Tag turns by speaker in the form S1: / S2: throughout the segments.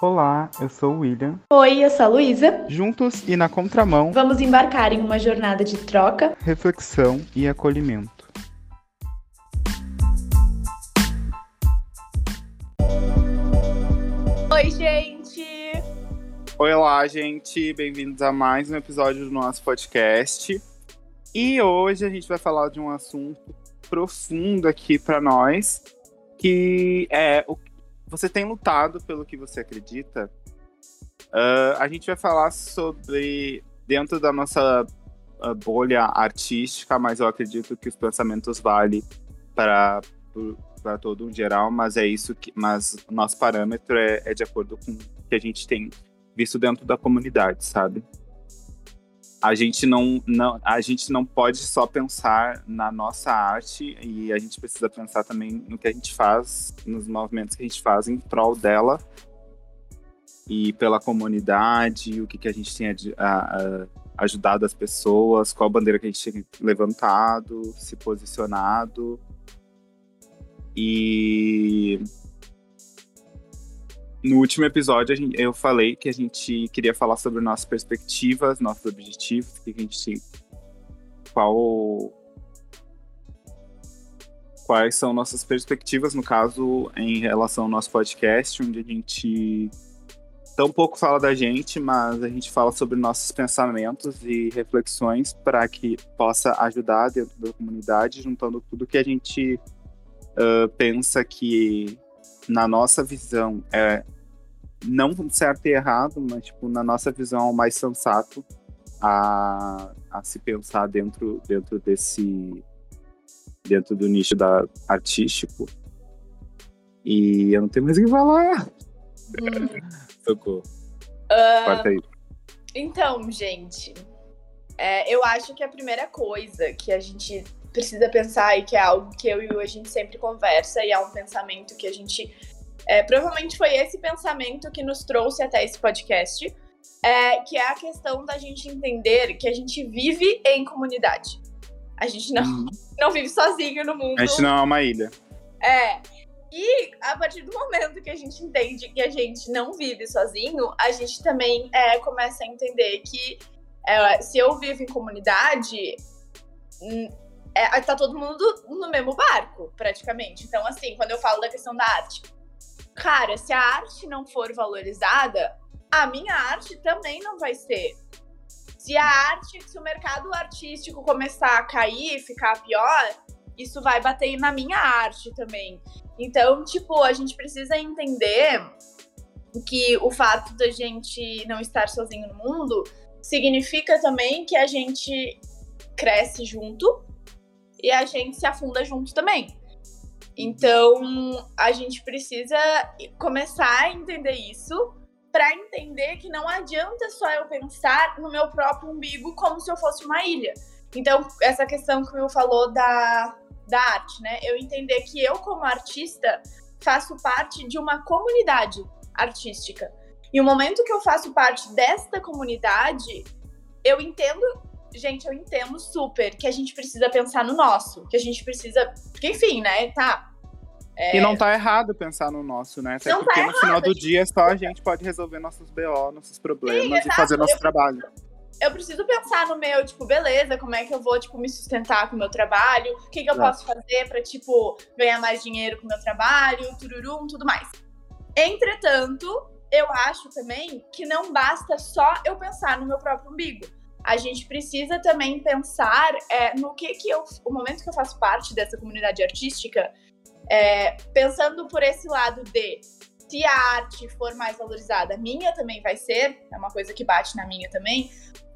S1: Olá, eu sou o William.
S2: Oi, eu sou a Luísa.
S1: Juntos e na contramão,
S2: Vamos embarcar em uma jornada de troca.
S1: reflexão e acolhimento.
S2: Oi, gente!
S1: Olá, gente, bem-vindos a mais um episódio do nosso podcast. E hoje a gente vai falar de um assunto profundo aqui para nós, que é o você tem lutado pelo que você acredita. Uh, a gente vai falar sobre dentro da nossa uh, bolha artística, mas eu acredito que os pensamentos valem para para todo um geral, mas é isso que, mas o nosso parâmetro é, é de acordo com o que a gente tem visto dentro da comunidade, sabe? A gente não, não, a gente não pode só pensar na nossa arte e a gente precisa pensar também no que a gente faz, nos movimentos que a gente faz em prol dela e pela comunidade, o que, que a gente tem a, a, ajudado as pessoas, qual bandeira que a gente tem levantado, se posicionado. E no último episódio eu falei que a gente queria falar sobre nossas perspectivas, nossos objetivos, que a gente qual quais são nossas perspectivas no caso em relação ao nosso podcast, onde a gente tão pouco fala da gente, mas a gente fala sobre nossos pensamentos e reflexões para que possa ajudar dentro da comunidade, juntando tudo que a gente uh, pensa que na nossa visão é não certo e errado, mas tipo na nossa visão é o mais sensato a, a se pensar dentro dentro desse dentro do nicho da artístico. E eu não tenho mais o que falar. Hum. Socorro. Uh, Corta aí.
S2: Então, gente, é, eu acho que a primeira coisa que a gente precisa pensar e que é algo que eu e o a gente sempre conversa e é um pensamento que a gente é, provavelmente foi esse pensamento que nos trouxe até esse podcast, é, que é a questão da gente entender que a gente vive em comunidade. A gente não, uhum. não vive sozinho no mundo.
S1: A gente não é uma ilha.
S2: É. E a partir do momento que a gente entende que a gente não vive sozinho, a gente também é, começa a entender que é, se eu vivo em comunidade, hum, é, tá todo mundo no mesmo barco, praticamente. Então, assim, quando eu falo da questão da arte, cara, se a arte não for valorizada, a minha arte também não vai ser. Se a arte, se o mercado artístico começar a cair, ficar pior, isso vai bater na minha arte também. Então, tipo, a gente precisa entender que o fato da gente não estar sozinho no mundo significa também que a gente cresce junto e a gente se afunda junto também. Então, a gente precisa começar a entender isso para entender que não adianta só eu pensar no meu próprio umbigo como se eu fosse uma ilha. Então, essa questão que o Will falou da, da arte, né? Eu entender que eu, como artista, faço parte de uma comunidade artística. E o momento que eu faço parte desta comunidade, eu entendo gente, eu entendo super que a gente precisa pensar no nosso, que a gente precisa. Porque, enfim, né? Tá.
S1: É... E não tá errado pensar no nosso, né? Até
S2: não
S1: porque
S2: tá
S1: no final do dia só a gente pode resolver nossos BO, nossos problemas Sim, e fazer nosso eu, trabalho.
S2: Eu preciso pensar no meu, tipo, beleza, como é que eu vou, tipo, me sustentar com o meu trabalho? O que, que eu posso fazer pra, tipo, ganhar mais dinheiro com o meu trabalho, tururum, tudo mais. Entretanto, eu acho também que não basta só eu pensar no meu próprio umbigo a gente precisa também pensar é, no que que eu, o momento que eu faço parte dessa comunidade artística, é, pensando por esse lado de se a arte for mais valorizada, minha também vai ser, é uma coisa que bate na minha também.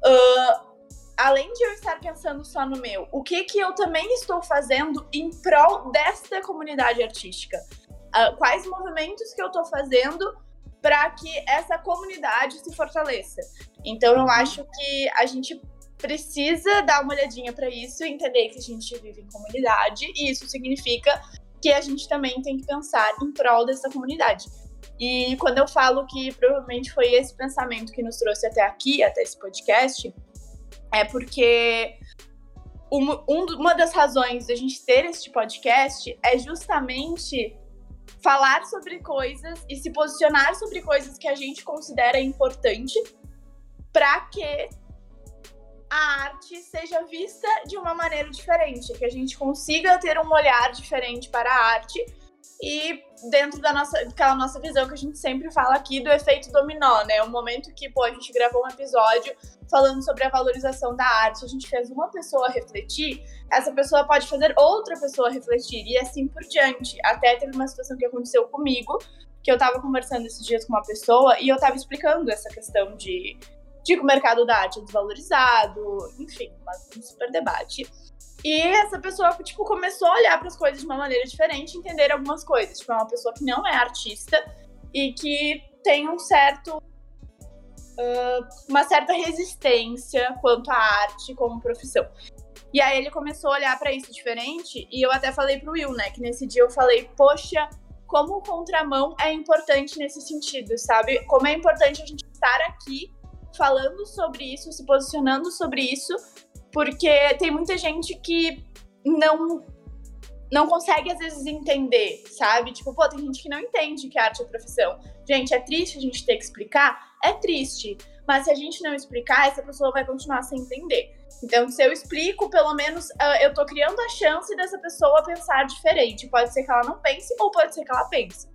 S2: Uh, além de eu estar pensando só no meu, o que que eu também estou fazendo em prol desta comunidade artística? Uh, quais movimentos que eu estou fazendo para que essa comunidade se fortaleça. Então eu acho que a gente precisa dar uma olhadinha para isso entender que a gente vive em comunidade e isso significa que a gente também tem que pensar em prol dessa comunidade. E quando eu falo que provavelmente foi esse pensamento que nos trouxe até aqui, até esse podcast, é porque uma das razões da gente ter este podcast é justamente falar sobre coisas e se posicionar sobre coisas que a gente considera importante para que a arte seja vista de uma maneira diferente, que a gente consiga ter um olhar diferente para a arte e dentro da nossa, daquela nossa visão que a gente sempre fala aqui do efeito dominó, né? O momento que, pô, a gente gravou um episódio falando sobre a valorização da arte, a gente fez uma pessoa refletir, essa pessoa pode fazer outra pessoa refletir e assim por diante. Até teve uma situação que aconteceu comigo, que eu tava conversando esses dias com uma pessoa e eu tava explicando essa questão de, de que o mercado da arte é desvalorizado, enfim, um super debate. E essa pessoa, tipo, começou a olhar para as coisas de uma maneira diferente, entender algumas coisas. Tipo, é uma pessoa que não é artista e que tem um certo. Uh, uma certa resistência quanto à arte como profissão. E aí ele começou a olhar para isso diferente, e eu até falei pro Will, né, que nesse dia eu falei, poxa, como o contramão é importante nesse sentido, sabe? Como é importante a gente estar aqui falando sobre isso, se posicionando sobre isso, porque tem muita gente que não não consegue às vezes entender, sabe? Tipo, pô, tem gente que não entende que arte é profissão. Gente, é triste a gente ter que explicar? É triste. Mas se a gente não explicar, essa pessoa vai continuar sem entender. Então, se eu explico, pelo menos uh, eu tô criando a chance dessa pessoa pensar diferente. Pode ser que ela não pense, ou pode ser que ela pense.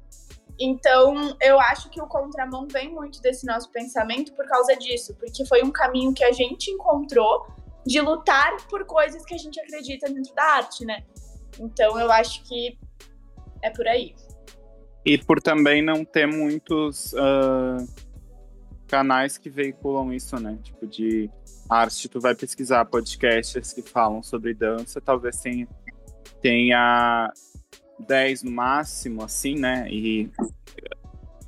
S2: Então, eu acho que o contramão vem muito desse nosso pensamento por causa disso, porque foi um caminho que a gente encontrou de lutar por coisas que a gente acredita dentro da arte, né? Então eu acho que é por aí.
S1: E por também não ter muitos uh, canais que veiculam isso, né? Tipo, de arte, tu vai pesquisar podcasts que falam sobre dança, talvez tenha, tenha 10 no máximo, assim, né? E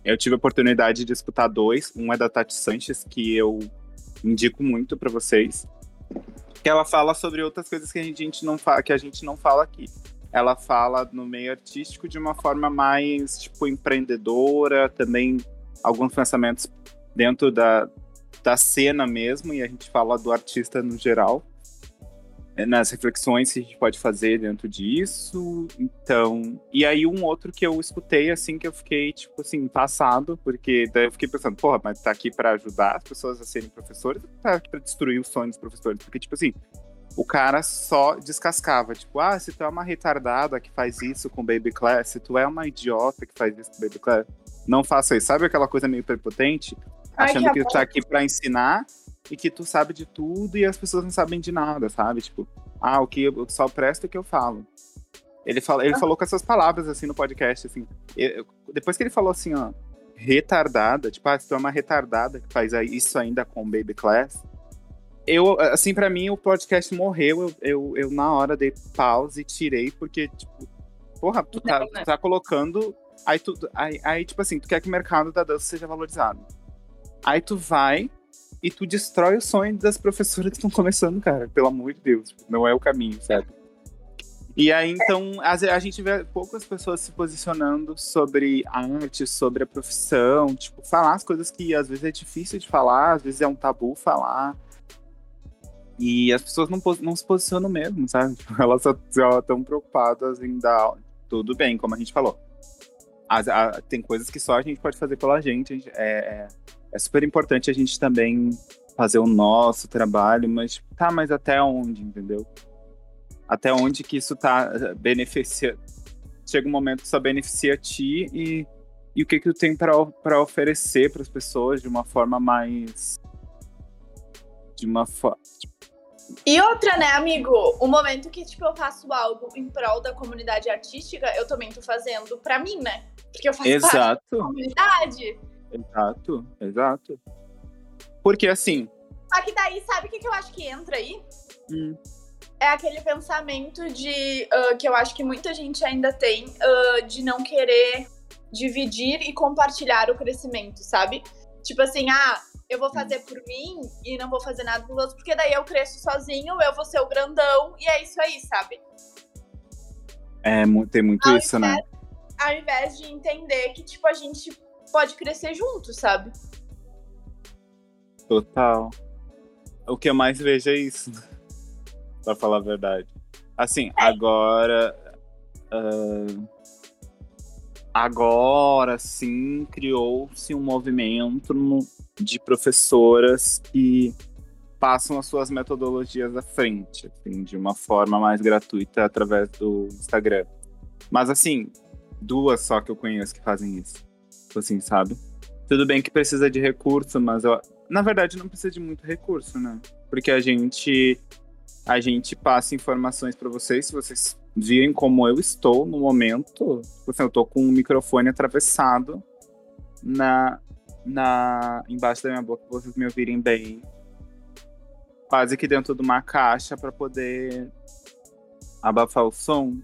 S1: eu tive a oportunidade de escutar dois. Um é da Tati Sanches, que eu indico muito para vocês que ela fala sobre outras coisas que a gente não fala, que a gente não fala aqui. Ela fala no meio artístico de uma forma mais tipo empreendedora, também alguns pensamentos dentro da, da cena mesmo, e a gente fala do artista no geral. É, nas reflexões que a gente pode fazer dentro disso. Então, e aí um outro que eu escutei assim que eu fiquei tipo assim passado, porque daí eu fiquei pensando, porra, mas tá aqui para ajudar as pessoas a serem professores, ou tá aqui para destruir os sonhos dos professores? Porque tipo assim, o cara só descascava, tipo, ah, se tu é uma retardada que faz isso com Baby Class, se tu é uma idiota que faz isso com Baby Class, não faça isso. Sabe aquela coisa meio prepotente? Achando Ai, que, que tu tá aqui para ensinar e que tu sabe de tudo e as pessoas não sabem de nada, sabe? Tipo, ah, o que eu só presto o que eu falo. Ele, fala, ele ah. falou com essas palavras, assim, no podcast, assim. Eu, depois que ele falou assim, ó, retardada, tipo, ah, se tu é uma retardada que faz isso ainda com Baby Class, eu, assim, para mim, o podcast morreu, eu, eu, eu, na hora dei pause e tirei, porque, tipo, porra, tu tá, tu tá colocando, aí, tu, aí, aí, tipo assim, tu quer que o mercado da dança seja valorizado. Aí tu vai e tu destrói o sonho das professoras que estão começando, cara. Pelo amor de Deus. Não é o caminho, sabe? E aí, então, a, gente vê poucas pessoas se posicionando sobre a arte, sobre a profissão, tipo, falar as coisas que às vezes é difícil de falar, às vezes é um tabu falar. E as pessoas não, não se posicionam mesmo, sabe? Elas estão preocupadas em dar tudo bem, como a gente falou. As, a, tem coisas que só a gente pode fazer pela gente. gente é, é é super importante a gente também fazer o nosso trabalho, mas tá, mas até onde, entendeu? Até onde que isso tá eh, beneficia. Chega um momento que só beneficia a ti e, e o que que tu tem para oferecer para as pessoas de uma forma mais de uma forma
S2: e outra, né, amigo? O momento que, tipo, eu faço algo em prol da comunidade artística, eu também tô fazendo pra mim, né? Porque eu faço
S1: Exato. parte
S2: da comunidade.
S1: Exato, exato. Porque assim.
S2: Só que daí, sabe o que, que eu acho que entra aí?
S1: Hum.
S2: É aquele pensamento de uh, que eu acho que muita gente ainda tem uh, de não querer dividir e compartilhar o crescimento, sabe? Tipo assim, ah, eu vou fazer por mim e não vou fazer nada pelos outros, porque daí eu cresço sozinho, eu vou ser o grandão, e é isso aí, sabe?
S1: É, tem muito ao isso, né? invés,
S2: né? Ao invés de entender que, tipo, a gente pode crescer junto, sabe?
S1: Total. O que eu mais vejo é isso. pra falar a verdade. Assim, é. agora. Uh, agora sim criou-se um movimento de professoras que passam as suas metodologias à frente, assim, de uma forma mais gratuita através do Instagram. Mas assim, duas só que eu conheço que fazem isso. Tipo assim, sabe? Tudo bem que precisa de recurso, mas eu, na verdade não precisa de muito recurso, né? Porque a gente a gente passa informações para vocês, se vocês virem como eu estou no momento, tipo assim, eu tô com um microfone atravessado na na embaixo da minha boca, vocês me ouvirem bem quase que dentro de uma caixa para poder abafar o som.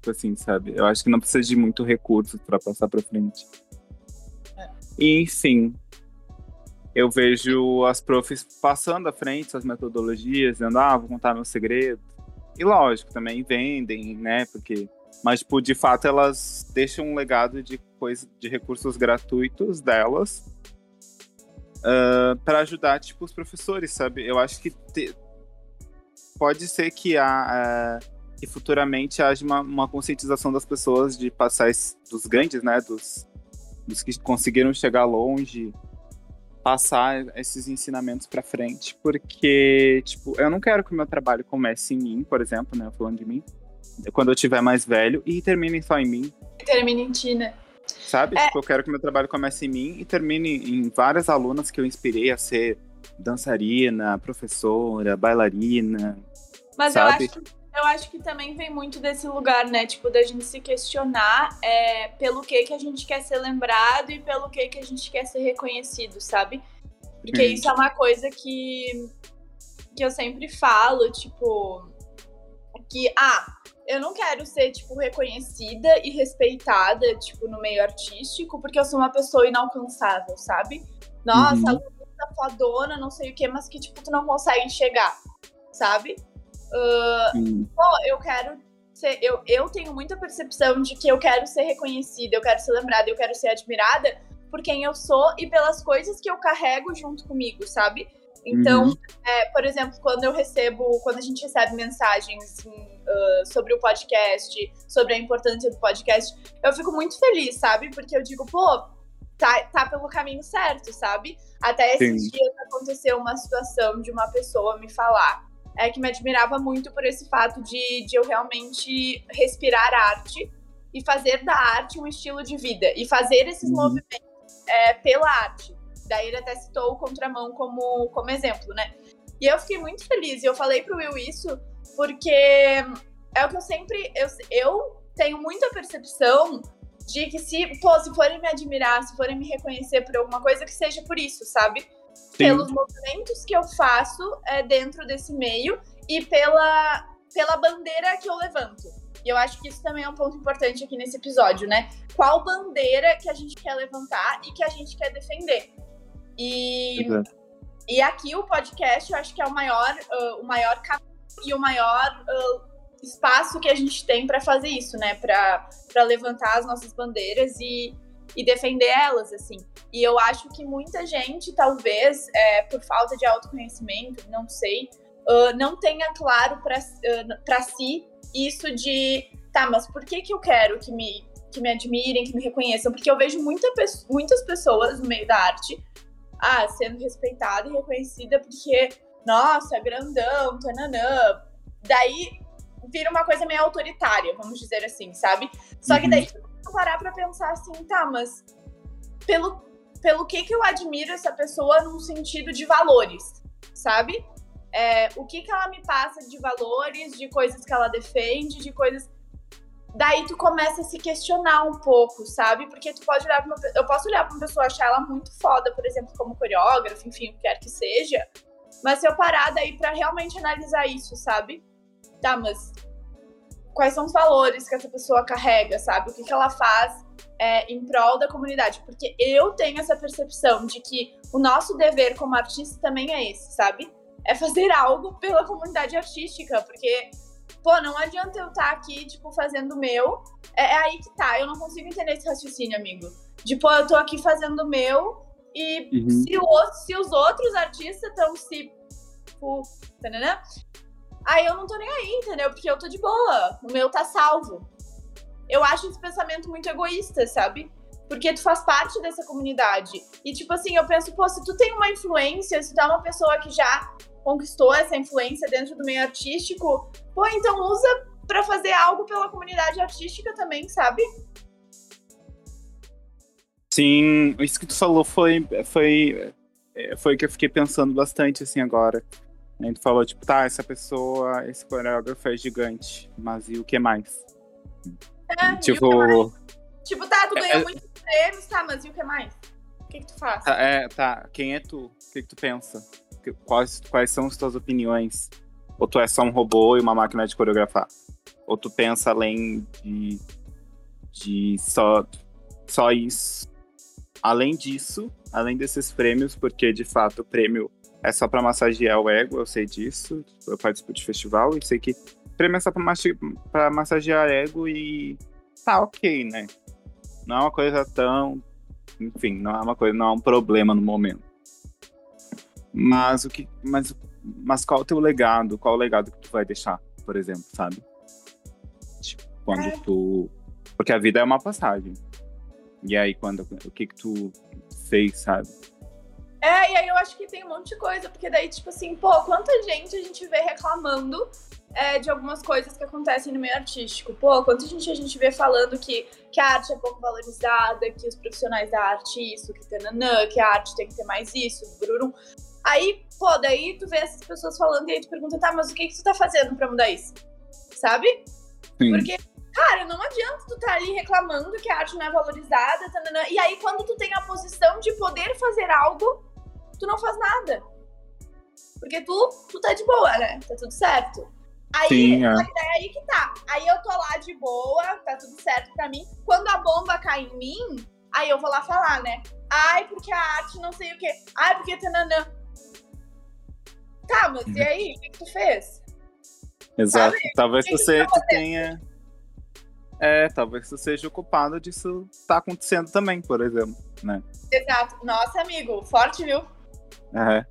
S1: Tipo assim, sabe? Eu acho que não precisa de muito recurso para passar para frente. E, enfim, eu vejo as profs passando à frente suas metodologias, dizendo, ah, vou contar meu segredo. E lógico, também vendem, né? Porque. Mas, tipo, de fato, elas deixam um legado de coisa, de recursos gratuitos delas uh, para ajudar, tipo, os professores, sabe? Eu acho que te... pode ser que, há, uh, que futuramente haja uma, uma, conscientização das pessoas de passar esse, dos grandes, né? Dos, dos que conseguiram chegar longe, passar esses ensinamentos para frente, porque, tipo, eu não quero que o meu trabalho comece em mim, por exemplo, né? Falando de mim, quando eu tiver mais velho e termine só em mim.
S2: Termine em ti, né?
S1: Sabe? É... Tipo, eu quero que meu trabalho comece em mim e termine em várias alunas que eu inspirei a ser dançarina, professora, bailarina.
S2: Mas sabe? eu acho eu acho que também vem muito desse lugar, né? Tipo, da gente se questionar é, pelo que que a gente quer ser lembrado e pelo que que a gente quer ser reconhecido, sabe? Porque isso é uma coisa que, que eu sempre falo, tipo, que, ah, eu não quero ser, tipo, reconhecida e respeitada, tipo, no meio artístico, porque eu sou uma pessoa inalcançável, sabe? Nossa, uhum. aluna fodona, não sei o quê, mas que, tipo, tu não consegue chegar, sabe? Uh, pô, eu quero ser. Eu, eu tenho muita percepção de que eu quero ser reconhecida, eu quero ser lembrada, eu quero ser admirada por quem eu sou e pelas coisas que eu carrego junto comigo, sabe? Então, uhum. é, por exemplo, quando eu recebo, quando a gente recebe mensagens uh, sobre o podcast, sobre a importância do podcast, eu fico muito feliz, sabe? Porque eu digo, pô, tá, tá pelo caminho certo, sabe? Até esses Sim. dias aconteceu uma situação de uma pessoa me falar é, que me admirava muito por esse fato de, de eu realmente respirar arte e fazer da arte um estilo de vida e fazer esses uhum. movimentos é, pela arte. Daí ele até citou o contramão como, como exemplo, né? E eu fiquei muito feliz. E eu falei pro Will isso porque é o que eu sempre. Eu, eu tenho muita percepção de que se, pô, se forem me admirar, se forem me reconhecer por alguma coisa, que seja por isso, sabe? Pelos movimentos que eu faço é, dentro desse meio e pela, pela bandeira que eu levanto. E eu acho que isso também é um ponto importante aqui nesse episódio, né? Qual bandeira que a gente quer levantar e que a gente quer defender. E, e aqui o podcast eu acho que é o maior, uh, o maior e o maior uh, espaço que a gente tem para fazer isso, né? Para levantar as nossas bandeiras e, e defender elas, assim. E eu acho que muita gente, talvez, é, por falta de autoconhecimento, não sei, uh, não tenha claro para uh, si isso de, tá, mas por que, que eu quero que me, que me admirem, que me reconheçam? Porque eu vejo muita, muitas pessoas no meio da arte ah, sendo respeitada e reconhecida porque, nossa, é grandão, tananã. Daí vira uma coisa meio autoritária, vamos dizer assim, sabe? Só que daí uhum. Parar pra pensar assim, tá, mas pelo, pelo que que eu admiro essa pessoa num sentido de valores, sabe? É, o que que ela me passa de valores, de coisas que ela defende, de coisas daí tu começa a se questionar um pouco, sabe? Porque tu pode olhar pra uma, eu posso olhar pra uma pessoa achar ela muito foda, por exemplo, como coreógrafa, enfim, o que quer que seja, mas se eu parar daí pra realmente analisar isso, sabe? Tá, mas quais são os valores que essa pessoa carrega, sabe? O que, que ela faz é, em prol da comunidade? Porque eu tenho essa percepção de que o nosso dever como artista também é esse, sabe? É fazer algo pela comunidade artística, porque pô, não adianta eu estar tá aqui, tipo, fazendo o meu. É, é, aí que tá, eu não consigo entender esse raciocínio, amigo. De, pô, eu tô aqui fazendo o meu e uhum. se, o, se os outros artistas estão se. Tipo, aí eu não tô nem aí, entendeu? Porque eu tô de boa. O meu tá salvo. eu acho esse pensamento muito egoísta, sabe? Porque tu faz parte dessa comunidade. E, tipo assim, eu penso, pô, se tu tem uma influência, se tu é uma pessoa que já conquistou essa influência dentro do meio artístico, pô, então usa para fazer algo pela comunidade artística também, sabe?
S1: Sim, isso que tu falou foi foi é, foi que eu fiquei pensando bastante assim agora. A gente falou tipo, tá, essa pessoa, esse coreógrafo é gigante, mas e o que mais?
S2: É, tipo, tipo, tá, tu ganhou é, é, muitos prêmios, tá, mas e o que mais? O que, que tu faz?
S1: Tá, é, tá, quem é tu? O que, que tu pensa? Quais, quais são as tuas opiniões? Ou tu é só um robô e uma máquina de coreografar? Ou tu pensa além de, de só, só isso? Além disso, além desses prêmios, porque de fato o prêmio é só para massagear o ego, eu sei disso. Eu participo de festival e sei que prêmio é só pra, pra massagear ego e tá ok, né? Não é uma coisa tão. Enfim, não é uma coisa, não é um problema no momento. Mas o que. Mas, mas qual é o teu legado? Qual é o legado que tu vai deixar, por exemplo, sabe? Tipo, quando é. tu. Porque a vida é uma passagem. E aí, quando. O que que tu fez, sabe?
S2: É, e aí eu acho que tem um monte de coisa, porque daí, tipo assim, pô, quanta gente a gente vê reclamando é, de algumas coisas que acontecem no meio artístico. Pô, quanta gente a gente vê falando que, que a arte é pouco valorizada, que os profissionais da arte isso, que tananã, que a arte tem que ter mais isso, brurum. Aí, pô, daí tu vê essas pessoas falando e aí tu pergunta, tá, mas o que que tu tá fazendo pra mudar isso? Sabe? Sim. Porque Cara, não adianta tu tá ali reclamando que a arte não é valorizada, tanana, e aí quando tu tem a posição de poder fazer algo, tu não faz nada. Porque tu, tu tá de boa, né? Tá tudo certo. Aí, Sim, é. é aí que tá. Aí eu tô lá de boa, tá tudo certo pra mim. Quando a bomba cai em mim, aí eu vou lá falar, né? Ai, porque a arte não sei o quê. Ai, porque tananã. Tá, mas e aí? O que, que tu fez?
S1: Exato. Sabe? Talvez você tenha. É, talvez você seja o culpado disso tá acontecendo também, por exemplo, né?
S2: Exato. Nossa, amigo, forte, viu?
S1: É.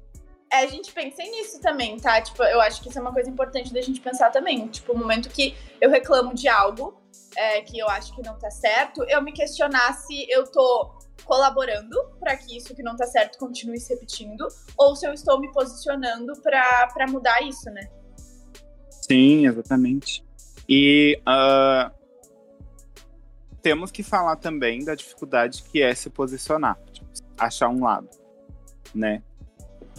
S2: É, a gente pensa nisso também, tá? Tipo, eu acho que isso é uma coisa importante da gente pensar também. Tipo, o momento que eu reclamo de algo é, que eu acho que não tá certo, eu me questionar se eu tô colaborando para que isso que não tá certo continue se repetindo, ou se eu estou me posicionando para mudar isso, né?
S1: Sim, exatamente. E uh, temos que falar também da dificuldade que é se posicionar, tipo, achar um lado, né?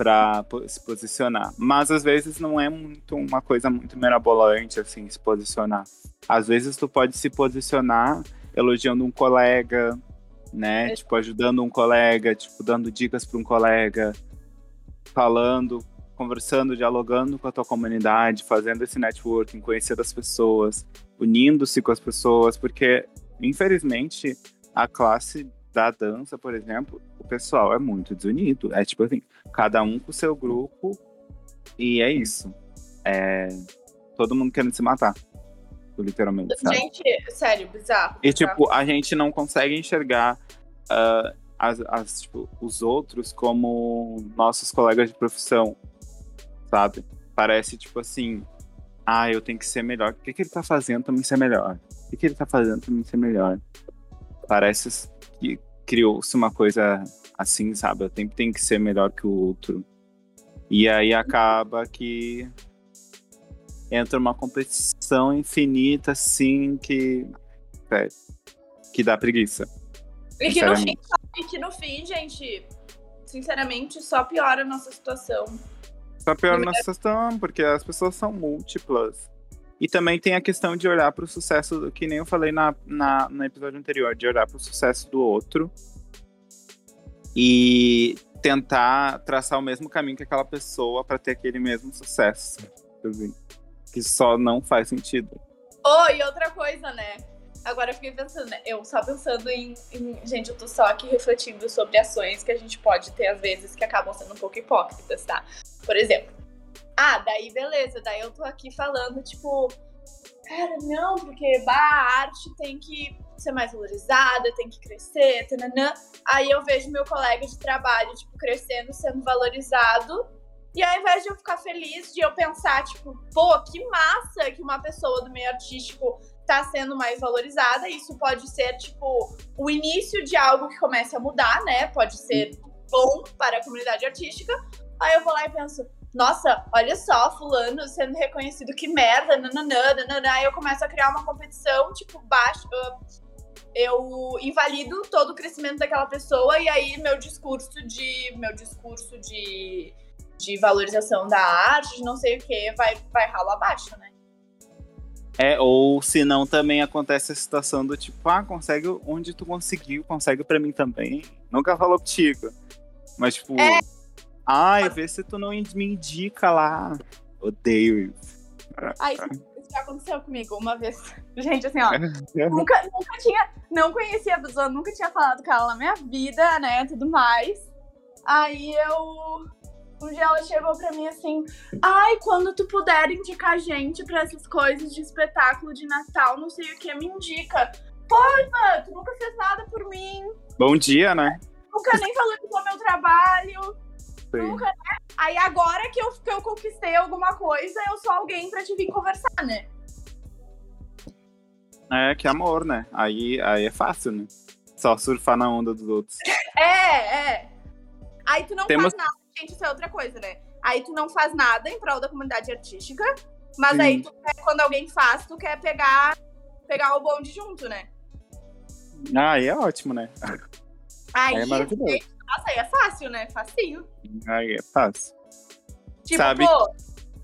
S1: Para se posicionar. Mas às vezes não é muito uma coisa muito mirabolante assim se posicionar. Às vezes tu pode se posicionar elogiando um colega, né? É. Tipo ajudando um colega, tipo dando dicas para um colega, falando, conversando, dialogando com a tua comunidade, fazendo esse networking, conhecer as pessoas, unindo-se com as pessoas, porque infelizmente a classe da dança, por exemplo, o pessoal é muito desunido. É tipo assim, cada um com o seu grupo e é isso. É todo mundo querendo se matar. Literalmente. Sabe?
S2: Gente, sério, bizarro.
S1: E tipo, a gente não consegue enxergar uh, as, as, tipo, os outros como nossos colegas de profissão, sabe? Parece tipo assim, ah, eu tenho que ser melhor. O que, que ele tá fazendo pra mim ser melhor? O que, que ele tá fazendo pra mim ser melhor? Parece que criou-se uma coisa assim, sabe? Eu sempre tenho que ser melhor que o outro. E aí acaba que entra uma competição infinita, assim, que. É, que dá preguiça.
S2: E que, no fim, e que no fim, gente, sinceramente, só piora a nossa situação.
S1: Só piora a nossa situação, porque as pessoas são múltiplas. E também tem a questão de olhar para o sucesso, que nem eu falei na, na, no episódio anterior, de olhar para o sucesso do outro e tentar traçar o mesmo caminho que aquela pessoa para ter aquele mesmo sucesso. Que só não faz sentido.
S2: Oh, e outra coisa, né? Agora eu fiquei pensando, né? Eu só pensando em, em, Gente, eu tô só aqui refletindo sobre ações que a gente pode ter, às vezes, que acabam sendo um pouco hipócritas, tá? Por exemplo, ah, daí beleza, daí eu tô aqui falando, tipo, cara, não, porque bah, a arte tem que ser mais valorizada, tem que crescer, tananã. Aí eu vejo meu colega de trabalho, tipo, crescendo, sendo valorizado. E ao invés de eu ficar feliz, de eu pensar, tipo, pô, que massa que uma pessoa do meio artístico tá sendo mais valorizada. Isso pode ser, tipo, o início de algo que comece a mudar, né? Pode ser bom para a comunidade artística. Aí eu vou lá e penso, nossa, olha só, fulano sendo reconhecido, que merda, nananã, nananã. Aí eu começo a criar uma competição, tipo, baixo. Eu invalido todo o crescimento daquela pessoa e aí meu discurso de. Meu discurso de, de valorização da arte, de não sei o que, vai, vai ralo abaixo, né?
S1: É, ou se não, também acontece a situação do tipo, ah, consegue onde tu conseguiu, consegue pra mim também. Nunca falou contigo. Mas, tipo, é. Ai, vê se tu não me indica lá. Odeio isso.
S2: Ai, isso já aconteceu comigo uma vez. Gente, assim, ó, nunca, nunca tinha, não conhecia a pessoa, nunca tinha falado com ela na minha vida, né, tudo mais. Aí eu um dia ela chegou pra mim assim: Ai, quando tu puder indicar gente pra essas coisas de espetáculo de Natal, não sei o que, me indica. Porra, tu nunca fez nada por mim.
S1: Bom dia, né?
S2: Nunca nem valorizou meu trabalho. Nunca, né? Aí agora que eu, que eu conquistei alguma coisa, eu sou alguém pra te vir conversar, né?
S1: É, que amor, né? Aí, aí é fácil, né? Só surfar na onda dos outros.
S2: É, é. Aí tu não Temos... faz nada gente, isso é outra coisa, né? Aí tu não faz nada em prol da comunidade artística, mas Sim. aí tu quer, quando alguém faz, tu quer pegar, pegar o bonde junto, né?
S1: Ah, aí é ótimo, né?
S2: Aí, aí é maravilhoso. Nossa, aí é fácil, né? Facinho.
S1: Aí é fácil.
S2: Tipo, Sabe? pô,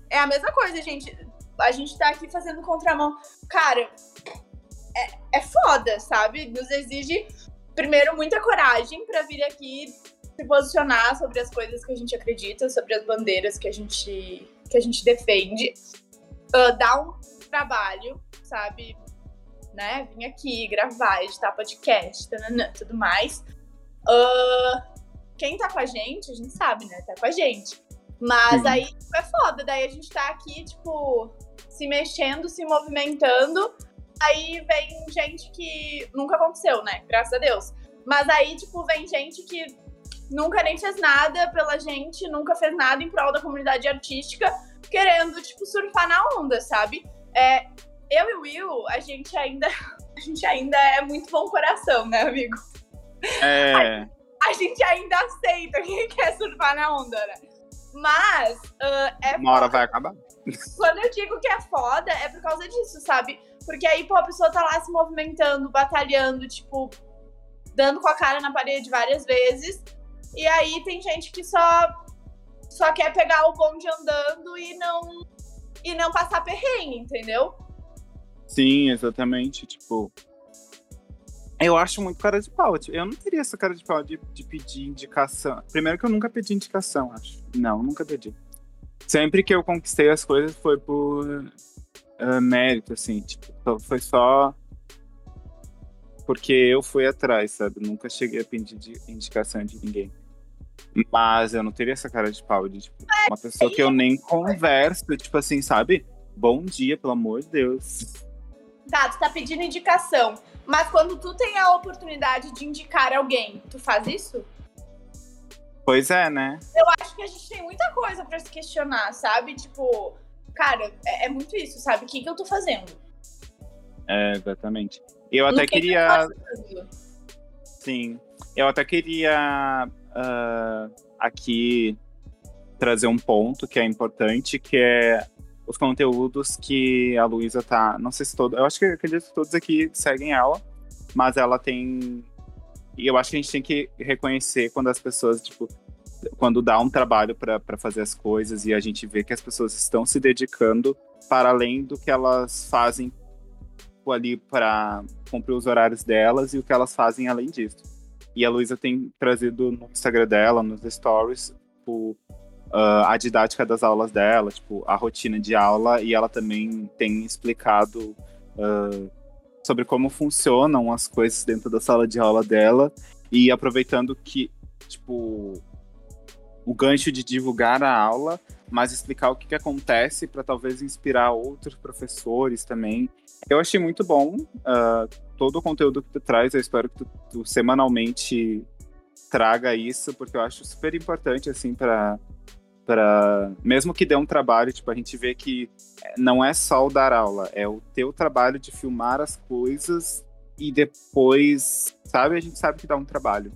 S2: é a mesma coisa, gente. A gente tá aqui fazendo contramão. Cara, é, é foda, sabe? Nos exige, primeiro, muita coragem para vir aqui se posicionar sobre as coisas que a gente acredita, sobre as bandeiras que a gente, que a gente defende, uh, dar um trabalho, sabe? Né? Vim aqui gravar, editar podcast, tanana, tudo mais. Uh, quem tá com a gente, a gente sabe, né? Tá com a gente. Mas aí tipo, é foda, daí a gente tá aqui, tipo, se mexendo, se movimentando. Aí vem gente que nunca aconteceu, né? Graças a Deus. Mas aí, tipo, vem gente que nunca nem fez nada pela gente, nunca fez nada em prol da comunidade artística, querendo, tipo, surfar na onda, sabe? É, eu e o Will, a gente ainda. A gente ainda é muito bom coração, né, amigo?
S1: É.
S2: A, gente ainda aceita quem quer surfar na onda, né? Mas uh, é.
S1: Uma hora vai acabar.
S2: Quando eu digo que é foda, é por causa disso, sabe? Porque aí, pô, a pessoa tá lá se movimentando, batalhando, tipo, dando com a cara na parede várias vezes. E aí tem gente que só só quer pegar o bonde andando e não e não passar perrengue, entendeu?
S1: Sim, exatamente. Tipo, eu acho muito cara de pau. Tipo, eu não teria essa cara de pau de, de pedir indicação. Primeiro que eu nunca pedi indicação, acho. Não, nunca pedi. Sempre que eu conquistei as coisas foi por uh, mérito, assim. Tipo, foi só porque eu fui atrás, sabe? Nunca cheguei a pedir indicação de ninguém. Mas eu não teria essa cara de pau de, tipo, uma pessoa que eu nem converso, tipo assim, sabe? Bom dia, pelo amor de Deus.
S2: Tá, tu tá pedindo indicação. Mas quando tu tem a oportunidade de indicar alguém, tu faz isso?
S1: Pois é, né?
S2: Eu acho que a gente tem muita coisa para se questionar, sabe? Tipo, cara, é, é muito isso, sabe? O que, que eu tô fazendo?
S1: É, exatamente. Eu até queria. Sim. Eu até queria uh, aqui trazer um ponto que é importante, que é os conteúdos que a Luísa tá. Não sei se todos. Eu acho que acredito que todos aqui seguem ela, mas ela tem. E eu acho que a gente tem que reconhecer quando as pessoas, tipo, quando dá um trabalho para fazer as coisas e a gente vê que as pessoas estão se dedicando para além do que elas fazem ali para cumprir os horários delas e o que elas fazem além disso. E a Luísa tem trazido no Instagram dela, nos stories, tipo, uh, a didática das aulas dela, tipo, a rotina de aula, e ela também tem explicado uh, sobre como funcionam as coisas dentro da sala de aula dela, e aproveitando que, tipo, o gancho de divulgar a aula, mas explicar o que, que acontece para talvez inspirar outros professores também. Eu achei muito bom uh, todo o conteúdo que tu traz. Eu espero que tu, tu, semanalmente traga isso, porque eu acho super importante assim para para mesmo que dê um trabalho, tipo, a gente vê que não é só o dar aula, é o teu trabalho de filmar as coisas e depois, sabe, a gente sabe que dá um trabalho.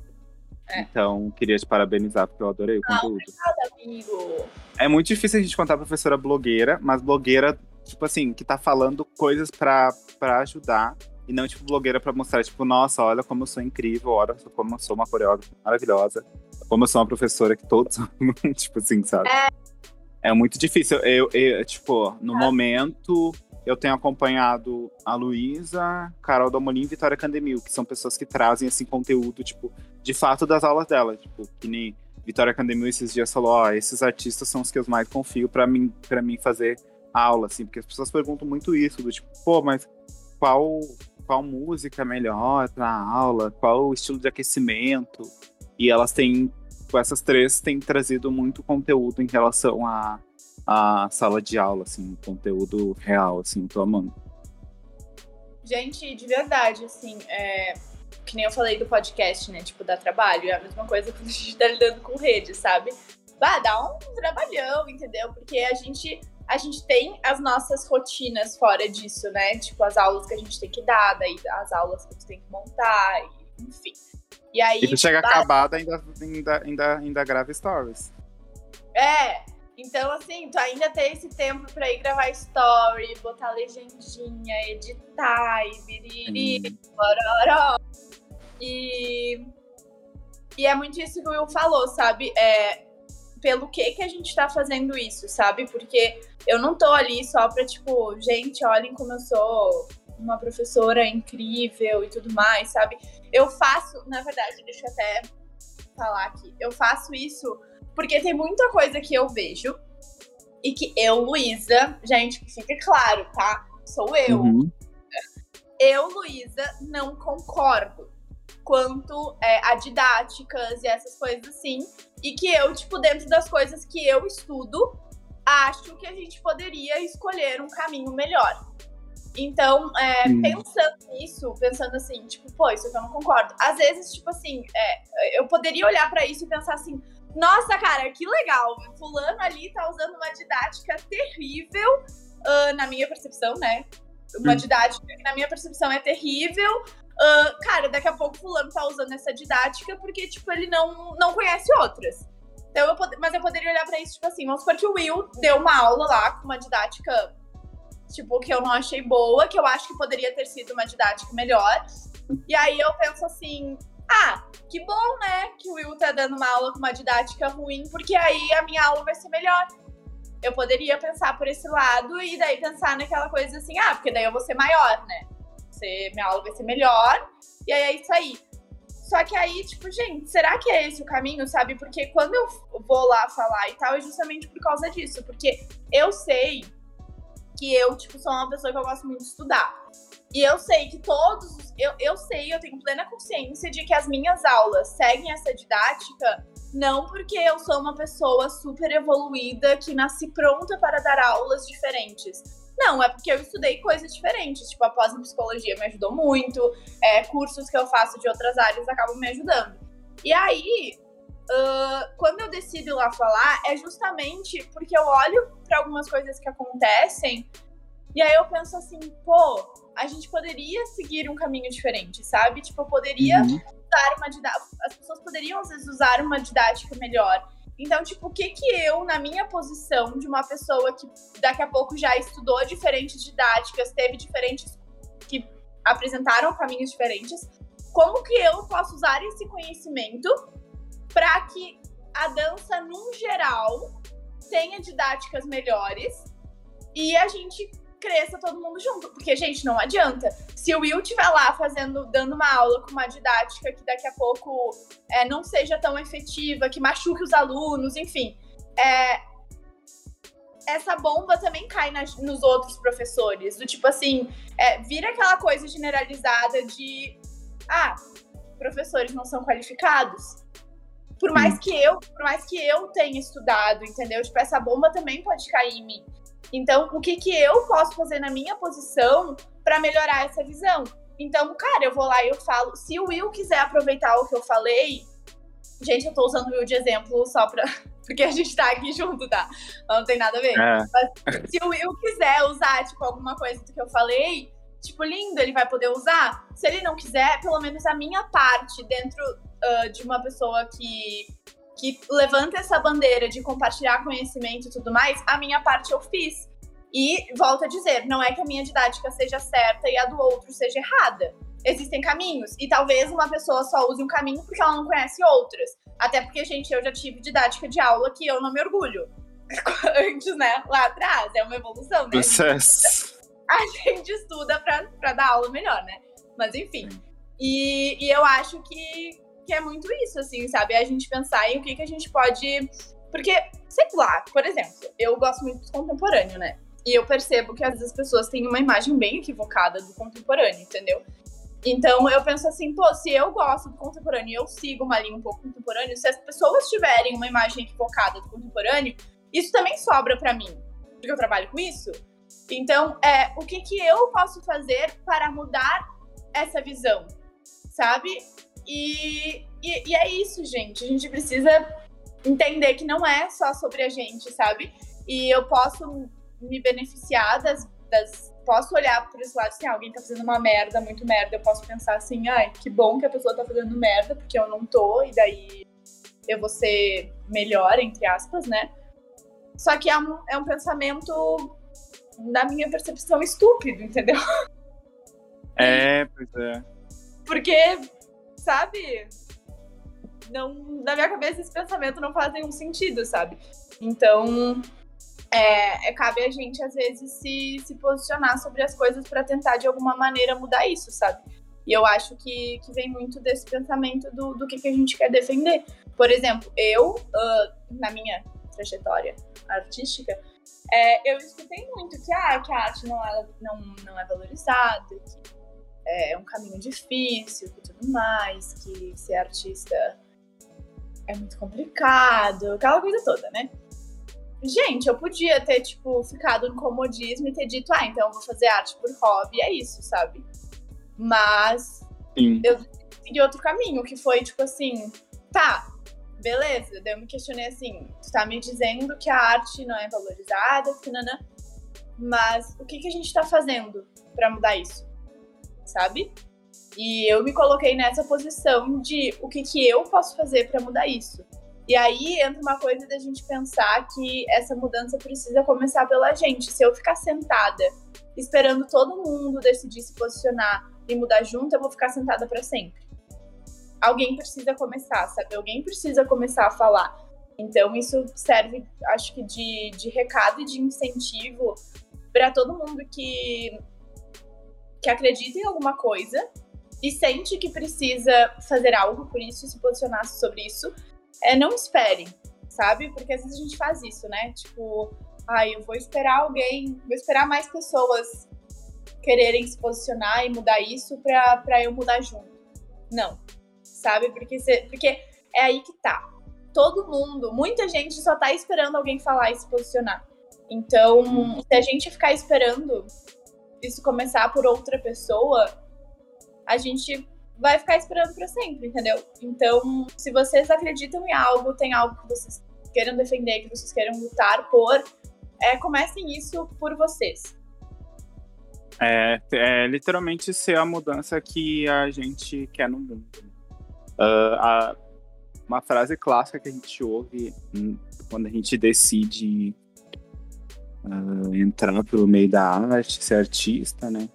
S1: É. Então, queria te parabenizar, porque eu adorei o ah, conteúdo.
S2: Obrigada, amigo.
S1: É muito difícil a gente contar a professora blogueira, mas blogueira, tipo assim, que tá falando coisas para ajudar. E não, tipo, blogueira pra mostrar, tipo, nossa, olha como eu sou incrível, olha como eu sou uma coreógrafa maravilhosa, como eu sou uma professora que todos tipo assim, sabe? É, é muito difícil. Eu, eu tipo, no é. momento, eu tenho acompanhado a Luísa, Carol Dalmolin e Vitória Candemil, que são pessoas que trazem, assim, conteúdo, tipo, de fato das aulas dela. Tipo, que nem Vitória Candemil esses dias falou, ó, oh, esses artistas são os que eu mais confio para mim, para mim fazer aula, assim, porque as pessoas perguntam muito isso, do tipo, pô, mas qual qual música é melhor para aula, qual o estilo de aquecimento. E elas têm, com essas três, têm trazido muito conteúdo em relação à a, sala de aula, assim, conteúdo real, assim, tô amando.
S2: Gente, de verdade, assim, é, que nem eu falei do podcast, né? Tipo, dá trabalho. É a mesma coisa quando a gente tá lidando com rede, sabe? Bah, dá um trabalhão, entendeu? Porque a gente a gente tem as nossas rotinas fora disso, né? Tipo, as aulas que a gente tem que dar, daí as aulas que a gente tem que montar, enfim. E aí.
S1: E tu chega acabada ainda, ainda, ainda, ainda grava stories.
S2: É. Então, assim, tu ainda tem esse tempo pra ir gravar story, botar legendinha, editar e biriri, bororó. E. E é muito isso que o Will falou, sabe? É, pelo que que a gente tá fazendo isso, sabe? Porque eu não tô ali só pra, tipo, gente, olhem como eu sou uma professora incrível e tudo mais, sabe? Eu faço, na verdade, deixa eu até falar aqui, eu faço isso porque tem muita coisa que eu vejo e que eu, Luísa, gente, fique claro, tá? Sou eu. Uhum. Eu, Luísa, não concordo quanto é, a didáticas e essas coisas assim. E que eu, tipo, dentro das coisas que eu estudo, acho que a gente poderia escolher um caminho melhor. Então, é, hum. pensando nisso, pensando assim, tipo, pô, isso aqui eu não concordo. Às vezes, tipo assim, é, eu poderia olhar para isso e pensar assim, nossa, cara, que legal, fulano ali tá usando uma didática terrível, uh, na minha percepção, né? Uma hum. didática que na minha percepção é terrível, Uh, cara, daqui a pouco fulano tá usando essa didática porque, tipo, ele não, não conhece outras. Então, eu pod... Mas eu poderia olhar pra isso, tipo assim, vamos supor que o Will deu uma aula lá com uma didática, tipo, que eu não achei boa, que eu acho que poderia ter sido uma didática melhor. E aí eu penso assim, ah, que bom, né, que o Will tá dando uma aula com uma didática ruim, porque aí a minha aula vai ser melhor. Eu poderia pensar por esse lado e daí pensar naquela coisa assim, ah, porque daí eu vou ser maior, né? ser, minha aula vai ser melhor. E aí é isso aí. Só que aí, tipo, gente, será que é esse o caminho, sabe? Porque quando eu vou lá falar e tal, é justamente por causa disso. Porque eu sei que eu, tipo, sou uma pessoa que eu gosto muito de estudar. E eu sei que todos. Eu, eu sei, eu tenho plena consciência de que as minhas aulas seguem essa didática, não porque eu sou uma pessoa super evoluída que nasci pronta para dar aulas diferentes não, é porque eu estudei coisas diferentes. Tipo, a pós-psicologia me ajudou muito, é, cursos que eu faço de outras áreas acabam me ajudando. E aí, uh, quando eu decido ir lá falar, é justamente porque eu olho para algumas coisas que acontecem e aí eu penso assim, pô, a gente poderia seguir um caminho diferente, sabe? Tipo, eu poderia uhum. usar uma didática. As pessoas poderiam, às vezes, usar uma didática melhor. Então, tipo, o que que eu, na minha posição de uma pessoa que daqui a pouco já estudou diferentes didáticas, teve diferentes que apresentaram caminhos diferentes, como que eu posso usar esse conhecimento para que a dança, num geral, tenha didáticas melhores e a gente cresça todo mundo junto. Porque, gente, não adianta. Se o Will estiver lá fazendo, dando uma aula com uma didática que daqui a pouco é, não seja tão efetiva, que machuque os alunos, enfim. É, essa bomba também cai nos outros professores. Do tipo assim, é, vira aquela coisa generalizada de ah, professores não são qualificados. Por mais que eu, por mais que eu tenha estudado, entendeu? Tipo, essa bomba também pode cair em mim. Então, o que, que eu posso fazer na minha posição para melhorar essa visão? Então, cara, eu vou lá e eu falo. Se o Will quiser aproveitar o que eu falei, gente, eu tô usando o Will de exemplo só pra, Porque a gente tá aqui junto, tá? Não tem nada a ver.
S1: É.
S2: Mas se o Will quiser usar, tipo, alguma coisa do que eu falei, tipo, lindo, ele vai poder usar. Se ele não quiser, pelo menos a minha parte dentro uh, de uma pessoa que, que levanta essa bandeira de compartilhar conhecimento e tudo mais, a minha parte eu fiz. E volto a dizer, não é que a minha didática seja certa e a do outro seja errada. Existem caminhos. E talvez uma pessoa só use um caminho porque ela não conhece outras. Até porque, gente, eu já tive didática de aula que eu não me orgulho. Antes, né? Lá atrás. É uma evolução, né?
S1: Processo.
S2: A gente estuda pra, pra dar aula melhor, né? Mas enfim. E, e eu acho que, é muito isso, assim, sabe? A gente pensar em o que, que a gente pode. Porque, sei lá, por exemplo, eu gosto muito do contemporâneo, né? E eu percebo que às vezes as pessoas têm uma imagem bem equivocada do contemporâneo, entendeu? Então eu penso assim, pô, se eu gosto do contemporâneo e eu sigo uma linha um pouco contemporânea, se as pessoas tiverem uma imagem equivocada do contemporâneo, isso também sobra para mim, porque eu trabalho com isso. Então, é, o que, que eu posso fazer para mudar essa visão, sabe? E, e, e é isso, gente. A gente precisa entender que não é só sobre a gente, sabe? E eu posso me beneficiar das, das posso olhar por esse lado, assim, ah, alguém tá fazendo uma merda, muito merda, eu posso pensar assim, ai, que bom que a pessoa tá fazendo merda, porque eu não tô, e daí eu vou ser melhor, entre aspas, né? Só que é um, é um pensamento, na minha percepção, estúpido, entendeu?
S1: É, pois é.
S2: Porque, sabe? Não, na minha cabeça esse pensamento não faz nenhum sentido, sabe? Então, é, é, cabe a gente, às vezes, se, se posicionar sobre as coisas para tentar, de alguma maneira, mudar isso, sabe? E eu acho que, que vem muito desse pensamento do, do que, que a gente quer defender. Por exemplo, eu, uh, na minha trajetória artística, é, eu escutei muito que, ah, que a arte não é, não, não é valorizada, que é um caminho difícil e tudo mais, que ser artista é muito complicado, aquela coisa toda, né? Gente, eu podia ter, tipo, ficado no comodismo e ter dito, ah, então eu vou fazer arte por hobby, é isso, sabe? Mas
S1: Sim.
S2: eu segui outro caminho, que foi, tipo assim, tá, beleza. Daí eu me questionei assim, tu tá me dizendo que a arte não é valorizada, que nanã, mas o que, que a gente tá fazendo para mudar isso? Sabe? E eu me coloquei nessa posição de o que, que eu posso fazer para mudar isso. E aí entra uma coisa da gente pensar que essa mudança precisa começar pela gente. Se eu ficar sentada esperando todo mundo decidir se posicionar e mudar junto, eu vou ficar sentada para sempre. Alguém precisa começar, sabe? Alguém precisa começar a falar. Então, isso serve, acho que, de, de recado e de incentivo para todo mundo que, que acredita em alguma coisa e sente que precisa fazer algo por isso, se posicionar sobre isso é não esperem, sabe? Porque às vezes a gente faz isso, né? Tipo, ai, ah, eu vou esperar alguém, vou esperar mais pessoas quererem se posicionar e mudar isso pra, pra eu mudar junto. Não, sabe? Porque, cê, porque é aí que tá. Todo mundo, muita gente só tá esperando alguém falar e se posicionar. Então, se a gente ficar esperando isso começar por outra pessoa, a gente vai ficar esperando para sempre, entendeu? Então, se vocês acreditam em algo, tem algo que vocês queiram defender, que vocês queiram lutar por, é, comecem isso por vocês.
S1: É, é literalmente ser a mudança que a gente quer no mundo. Uh, a, uma frase clássica que a gente ouve quando a gente decide uh, entrar pelo meio da arte, ser artista, né?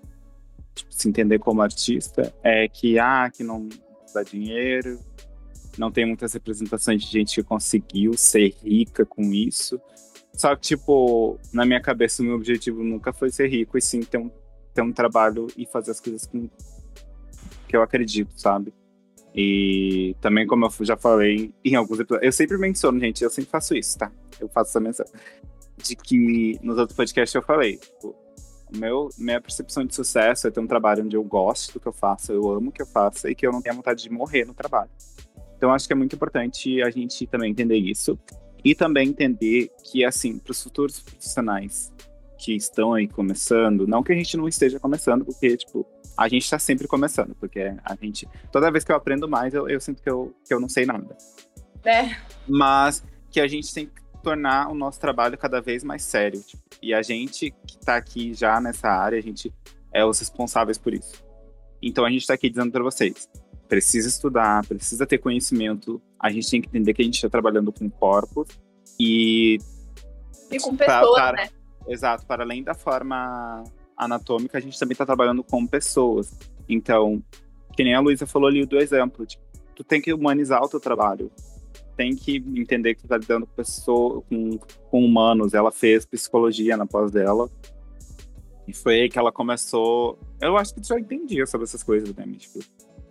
S1: tipo, se entender como artista é que, ah, que não dá dinheiro, não tem muitas representações de gente que conseguiu ser rica com isso. Só que, tipo, na minha cabeça, o meu objetivo nunca foi ser rico, e sim ter um, ter um trabalho e fazer as coisas com, que eu acredito, sabe? E também, como eu já falei em alguns episódios, eu sempre menciono, gente, eu sempre faço isso, tá? Eu faço essa menção. De que nos outros podcasts eu falei, tipo, meu, minha percepção de sucesso é ter um trabalho onde eu gosto do que eu faço, eu amo o que eu faço e que eu não tenha vontade de morrer no trabalho. Então, acho que é muito importante a gente também entender isso. E também entender que, assim, para os futuros profissionais que estão aí começando, não que a gente não esteja começando, porque, tipo, a gente está sempre começando, porque a gente, toda vez que eu aprendo mais, eu, eu sinto que eu, que eu não sei nada.
S2: É.
S1: Mas que a gente tem que tornar o nosso trabalho cada vez mais sério. Tipo, e a gente que está aqui já nessa área, a gente é os responsáveis por isso. Então a gente está aqui dizendo para vocês: precisa estudar, precisa ter conhecimento. A gente tem que entender que a gente está trabalhando com corpos e.
S2: E com pessoas,
S1: para,
S2: né?
S1: Exato, para além da forma anatômica, a gente também está trabalhando com pessoas. Então, que nem a Luísa falou ali do exemplo, tipo, tu tem que humanizar o teu trabalho tem que entender que tu tá lidando com pessoas, com, com humanos. Ela fez psicologia na pós dela. E foi aí que ela começou. Eu acho que tu já entendia sobre essas coisas, né? Tipo,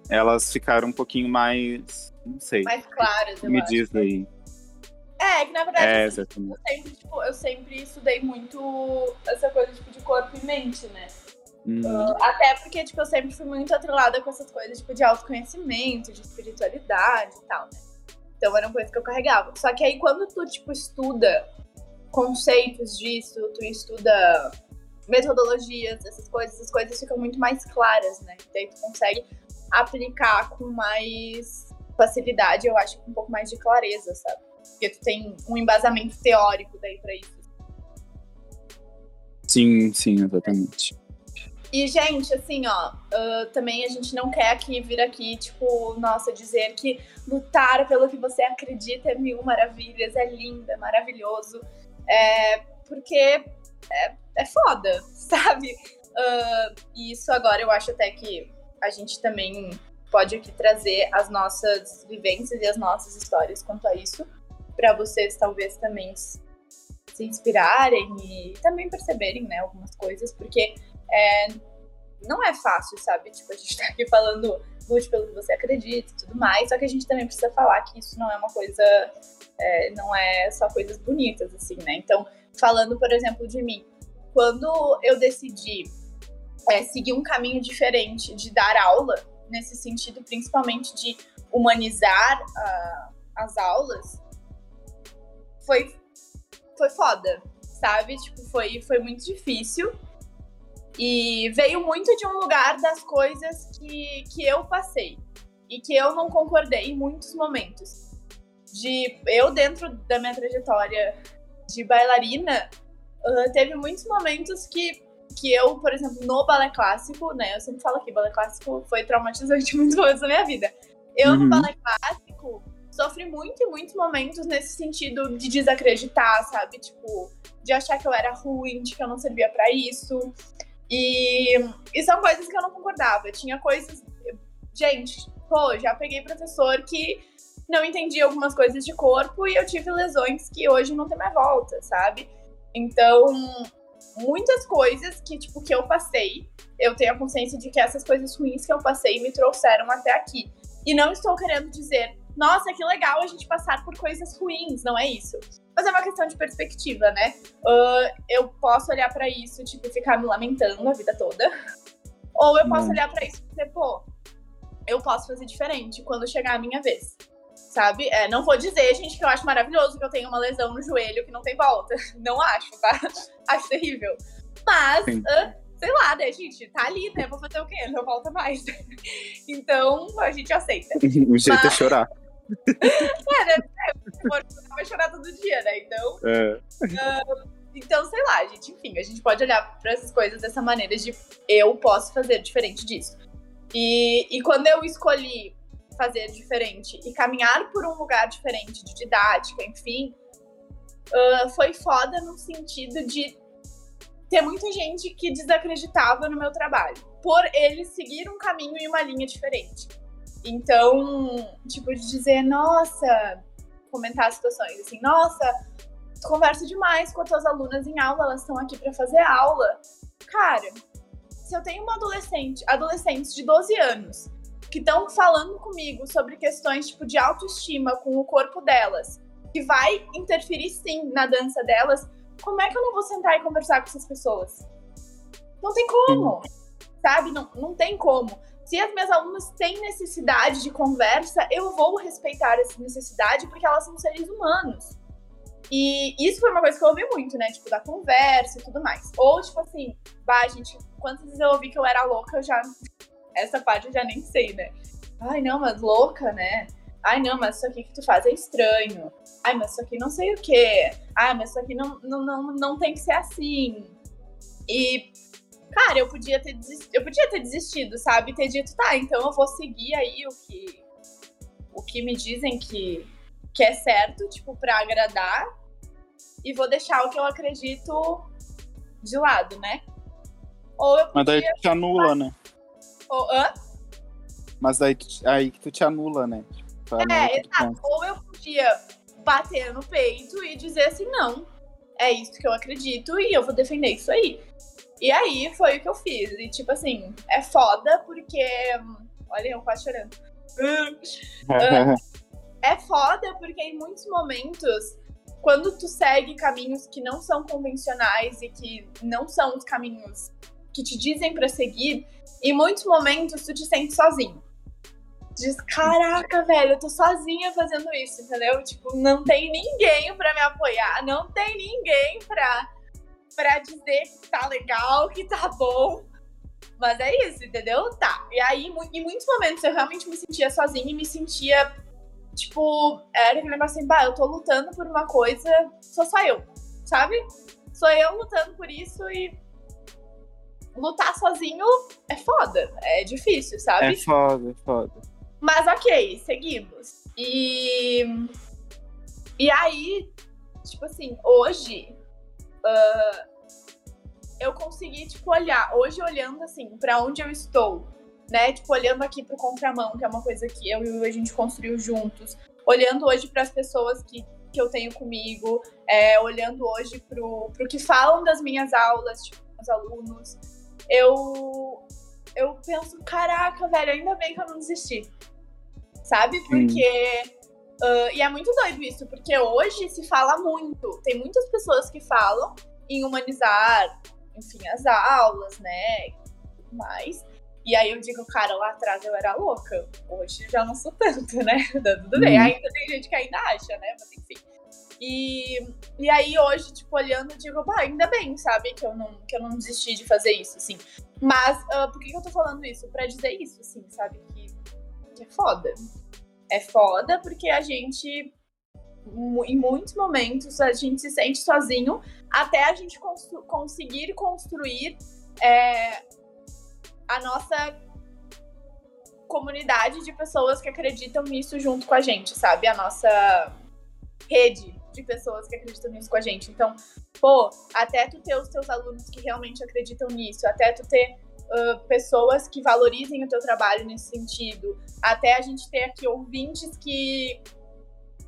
S1: elas ficaram um pouquinho mais. Não sei.
S2: Mais claras, eu
S1: Me
S2: acho.
S1: diz aí.
S2: É, que na verdade
S1: É,
S2: assim, eu, sempre, tipo, eu sempre estudei muito essa coisa tipo, de corpo e mente, né?
S1: Hum,
S2: Uh, até porque, tipo, eu sempre fui muito atrelada com essas coisas, tipo, de autoconhecimento, de espiritualidade e tal, né? Então era uma coisa que eu carregava. Só que aí quando tu, tipo, estuda conceitos disso, tu estuda metodologias, essas coisas, essas coisas ficam muito mais claras, né? E daí tu consegue aplicar com mais facilidade, eu acho, com um pouco mais de clareza, sabe? Porque tu tem um embasamento teórico daí pra isso.
S1: Sim, sim, exatamente.
S2: E, gente, assim, ó, uh, também a gente não quer aqui vir aqui, tipo, nossa, dizer que lutar pelo que você acredita é mil maravilhas, é lindo, é maravilhoso. É, porque é, é foda, sabe? Uh, isso agora eu acho até que a gente também pode aqui trazer as nossas vivências e as nossas histórias quanto a isso, para vocês talvez também se inspirarem e também perceberem, né, algumas coisas, porque é, não é fácil, sabe? Tipo, a gente tá aqui falando lute pelo que você acredita e tudo mais, só que a gente também precisa falar que isso não é uma coisa, é, não é só coisas bonitas, assim, né? Então, falando, por exemplo, de mim, quando eu decidi é, seguir um caminho diferente de dar aula, nesse sentido, principalmente de humanizar uh, as aulas, foi, foi foda, sabe? Tipo, foi, foi muito difícil. E veio muito de um lugar das coisas que, que eu passei e que eu não concordei em muitos momentos. De eu, dentro da minha trajetória de bailarina, teve muitos momentos que, que eu, por exemplo, no balé clássico, né? Eu sempre falo que balé clássico foi traumatizante em muitos momentos da minha vida. Eu,
S1: Uhum.
S2: no balé clássico, sofri muito em muitos momentos nesse sentido de desacreditar, sabe? Tipo, de achar que eu era ruim, de que eu não servia pra isso. E, e são coisas que eu não concordava. Tinha coisas. Gente, pô, já peguei professor que não entendia algumas coisas de corpo e eu tive lesões que hoje não tem mais volta, sabe? Então, muitas coisas que, tipo, que eu passei, eu tenho a consciência de que essas coisas ruins que eu passei me trouxeram até aqui. E não estou querendo dizer, nossa, que legal a gente passar por coisas ruins, não é isso. Mas é uma questão de perspectiva, né? Uh, eu posso olhar pra isso, tipo, ficar me lamentando a vida toda. Ou eu posso
S1: Hum.
S2: olhar pra isso e dizer, pô, eu posso fazer diferente quando chegar a minha vez. Sabe? É, não vou dizer, gente, que eu acho maravilhoso que eu tenho uma lesão no joelho que não tem volta. Não acho, tá? Acho terrível. Mas, ah, sei lá, né, gente? Tá ali, né? Vou fazer o quê? Não volta mais. então, a gente aceita.
S1: o jeito é chorar.
S2: É, né? Vai chorar todo dia, né? Então,
S1: É.
S2: então, sei lá, gente. Enfim, a gente pode olhar pra essas coisas dessa maneira de eu posso fazer diferente disso. E, e quando eu escolhi fazer diferente e caminhar por um lugar diferente de didática, enfim, ah, foi foda no sentido de ter muita gente que desacreditava no meu trabalho, por ele seguir um caminho e uma linha diferente. Então, tipo, de dizer, nossa, comentar situações assim, nossa, tu conversa demais com as tuas alunas em aula, elas estão aqui para fazer aula. Cara, se eu tenho uma adolescente, adolescentes de 12 anos que estão falando comigo sobre questões tipo de autoestima com o corpo delas, que vai interferir sim na dança delas, como é que eu não vou sentar e conversar com essas pessoas? Não tem como, sabe? Não, não tem como. Se as minhas alunas têm necessidade de conversa, eu vou respeitar essa necessidade porque elas são seres humanos. E isso foi uma coisa que eu ouvi muito, né? Tipo, da conversa e tudo mais. Ou, tipo assim, bah, gente, quantas vezes eu ouvi que eu era louca, eu já. Essa parte eu já nem sei, né? Ai, não, mas louca, né? Ai, não, mas isso aqui que tu faz é estranho. Ai, mas isso aqui não sei o quê. Ai, mas isso aqui não, não, não, não tem que ser assim. E, cara, eu podia ter desistido, eu podia ter desistido, sabe? Ter dito, tá, então eu vou seguir aí o que, o que me dizem que, que é certo, tipo, pra agradar. E vou deixar o que eu acredito de lado, né? Ou eu podia...
S1: Mas daí tu te anula, né?
S2: Ou, hã?
S1: Mas daí tu, aí que tu te anula, né? Tipo,
S2: é, exato. Ou eu podia bater no peito e dizer assim, não, é isso que eu acredito e eu vou defender isso aí. E aí foi o que eu fiz. E tipo assim, é foda porque. Olha, eu quase chorando. é foda porque em muitos momentos, quando tu segue caminhos que não são convencionais e que não são os caminhos que te dizem para seguir, em muitos momentos tu te sente sozinho diz: Caraca, velho, eu tô sozinha fazendo isso, entendeu? Tipo, não tem ninguém pra me apoiar, não tem ninguém pra, pra dizer que tá legal, que tá bom. Mas é isso, entendeu? Tá. E aí, em muitos momentos, eu realmente me sentia sozinha e me sentia, tipo, era aquele negócio assim, bah, eu tô lutando por uma coisa, sou só eu, sabe? Sou eu lutando por isso e lutar sozinho é foda, é difícil, sabe?
S1: É foda, é foda.
S2: Mas ok, seguimos. E. E aí, tipo assim, hoje. Uh, eu consegui, tipo, olhar. Hoje, olhando, assim, para onde eu estou, né? Tipo, olhando aqui pro contramão, que é uma coisa que eu e a gente construiu juntos. Olhando hoje para as pessoas que, que eu tenho comigo. É, olhando hoje pro, pro que falam das minhas aulas, tipo, os alunos. Eu. Eu penso, caraca, velho, ainda bem que eu não desisti sabe? Porque. Uh, e é muito doido isso, porque hoje se fala muito. Tem muitas pessoas que falam em humanizar, enfim, as aulas, né? E mais. E aí eu digo, cara, lá atrás eu era louca. Hoje já não sou tanto, né? Tudo bem. Uhum. Ainda tem gente que ainda acha, né? Mas enfim. E, e aí hoje, tipo, olhando, eu digo, bah, ainda bem, sabe? Que eu não, que eu não desisti de fazer isso, assim. Mas uh, por que, que eu tô falando isso? Pra dizer isso, assim, sabe? Que que é foda. É foda porque a gente, em muitos momentos, a gente se sente sozinho até a gente cons conseguir construir é, a nossa comunidade de pessoas que acreditam nisso junto com a gente, sabe? A nossa rede de pessoas que acreditam nisso com a gente. Então, pô, até tu ter os teus alunos que realmente acreditam nisso, até tu ter uh, pessoas que valorizem o teu trabalho nesse sentido, até a gente ter aqui ouvintes que,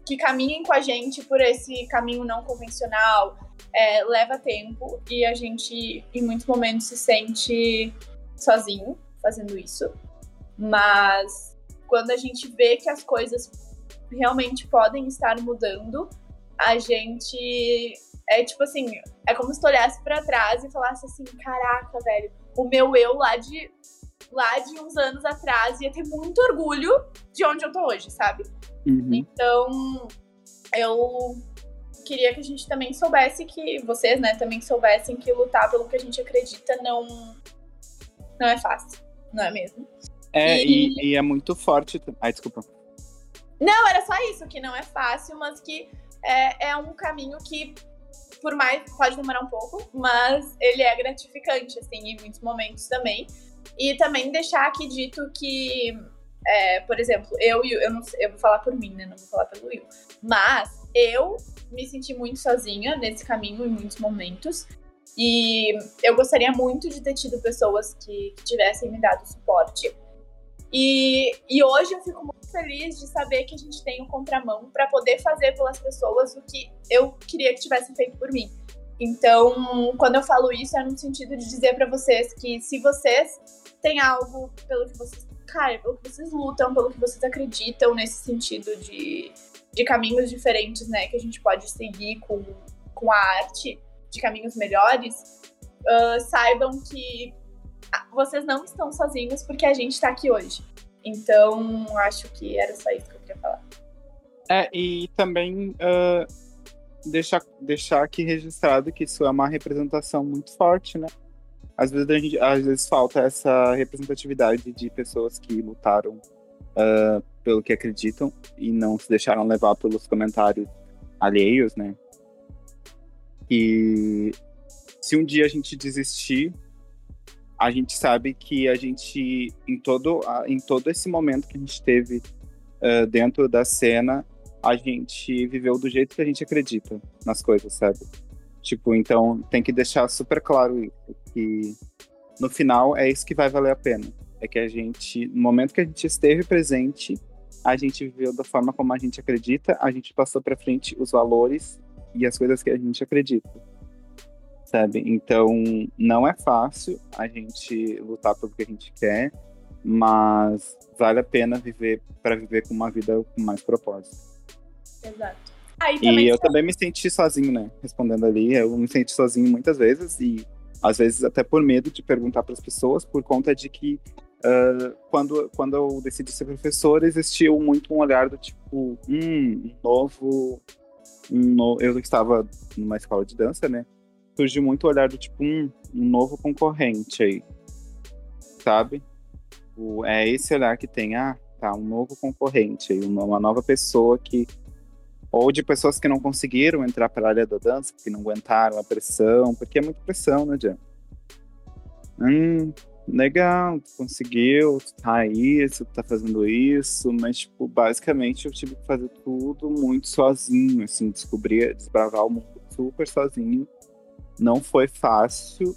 S2: que caminhem com a gente por esse caminho não convencional, é, leva tempo e a gente, em muitos momentos, se sente sozinho fazendo isso. Mas quando a gente vê que as coisas realmente podem estar mudando, a gente é tipo assim, é como se tu olhasse para trás e falasse assim, caraca, velho, o meu eu lá de lá de uns anos atrás ia ter muito orgulho de onde eu tô hoje, sabe?
S1: Uhum.
S2: Então, eu queria que a gente também soubesse que vocês, né, também soubessem que lutar pelo que a gente acredita não não é fácil, não é mesmo?
S1: É, e, e, e é muito forte. Ai, desculpa.
S2: Não, era só isso, que não é fácil, mas que é, é um caminho que por mais pode demorar um pouco, mas ele é gratificante, assim, em muitos momentos também. E também deixar aqui dito que, é, por exemplo, eu e eu não eu vou falar por mim, né? Não vou falar pelo Will. Mas eu me senti muito sozinha nesse caminho em muitos momentos. E eu gostaria muito de ter tido pessoas que, que tivessem me dado suporte. E, e hoje eu fico muito feliz de saber que a gente tem um contramão para poder fazer pelas pessoas o que eu queria que tivessem feito por mim. Então, quando eu falo isso, é no sentido de dizer para vocês que se vocês têm algo pelo que vocês, cara, pelo que vocês lutam, pelo que vocês acreditam nesse sentido de, de caminhos diferentes, né, que a gente pode seguir com, com a arte, de caminhos melhores, uh, saibam que vocês não estão sozinhos porque a gente está aqui hoje. Então, acho que era só isso que eu queria falar.
S1: É, e também uh, deixar, deixar aqui registrado que isso é uma representação muito forte, né? Às vezes, gente, às vezes falta essa representatividade de pessoas que lutaram uh, pelo que acreditam e não se deixaram levar pelos comentários alheios, né? E se um dia a gente desistir, a gente sabe que a gente, em todo, em todo esse momento que a gente teve uh, dentro da cena, a gente viveu do jeito que a gente acredita nas coisas, sabe? Tipo, então tem que deixar super claro isso, que no final é isso que vai valer a pena. É que a gente, no momento que a gente esteve presente, a gente viveu da forma como a gente acredita, a gente passou para frente os valores e as coisas que a gente acredita. Sabe? Então, não é fácil a gente lutar pelo que a gente quer, mas vale a pena viver para viver com uma vida com mais propósito.
S2: Exato.
S1: e eu também me senti sozinho, né? Respondendo ali, eu me senti sozinho muitas vezes e às vezes até por medo de perguntar para as pessoas, por conta de que uh, quando, quando eu decidi ser professor, existiu muito um olhar do tipo, hum, um novo. No... Eu estava numa escola de dança, né? Surgiu muito o olhar do tipo, hum, um novo concorrente aí. Sabe? O, é esse olhar que tem, ah, tá, um novo concorrente aí, uma, nova pessoa que ou de pessoas que não conseguiram entrar para a área da dança, porque não aguentaram a pressão, porque é muita pressão, né, Jan? Hum, legal, tu conseguiu, tu tá aí, tu tá fazendo isso, mas, tipo, basicamente eu tive que fazer tudo muito sozinho, assim, descobrir, desbravar o mundo super sozinho. Não foi fácil,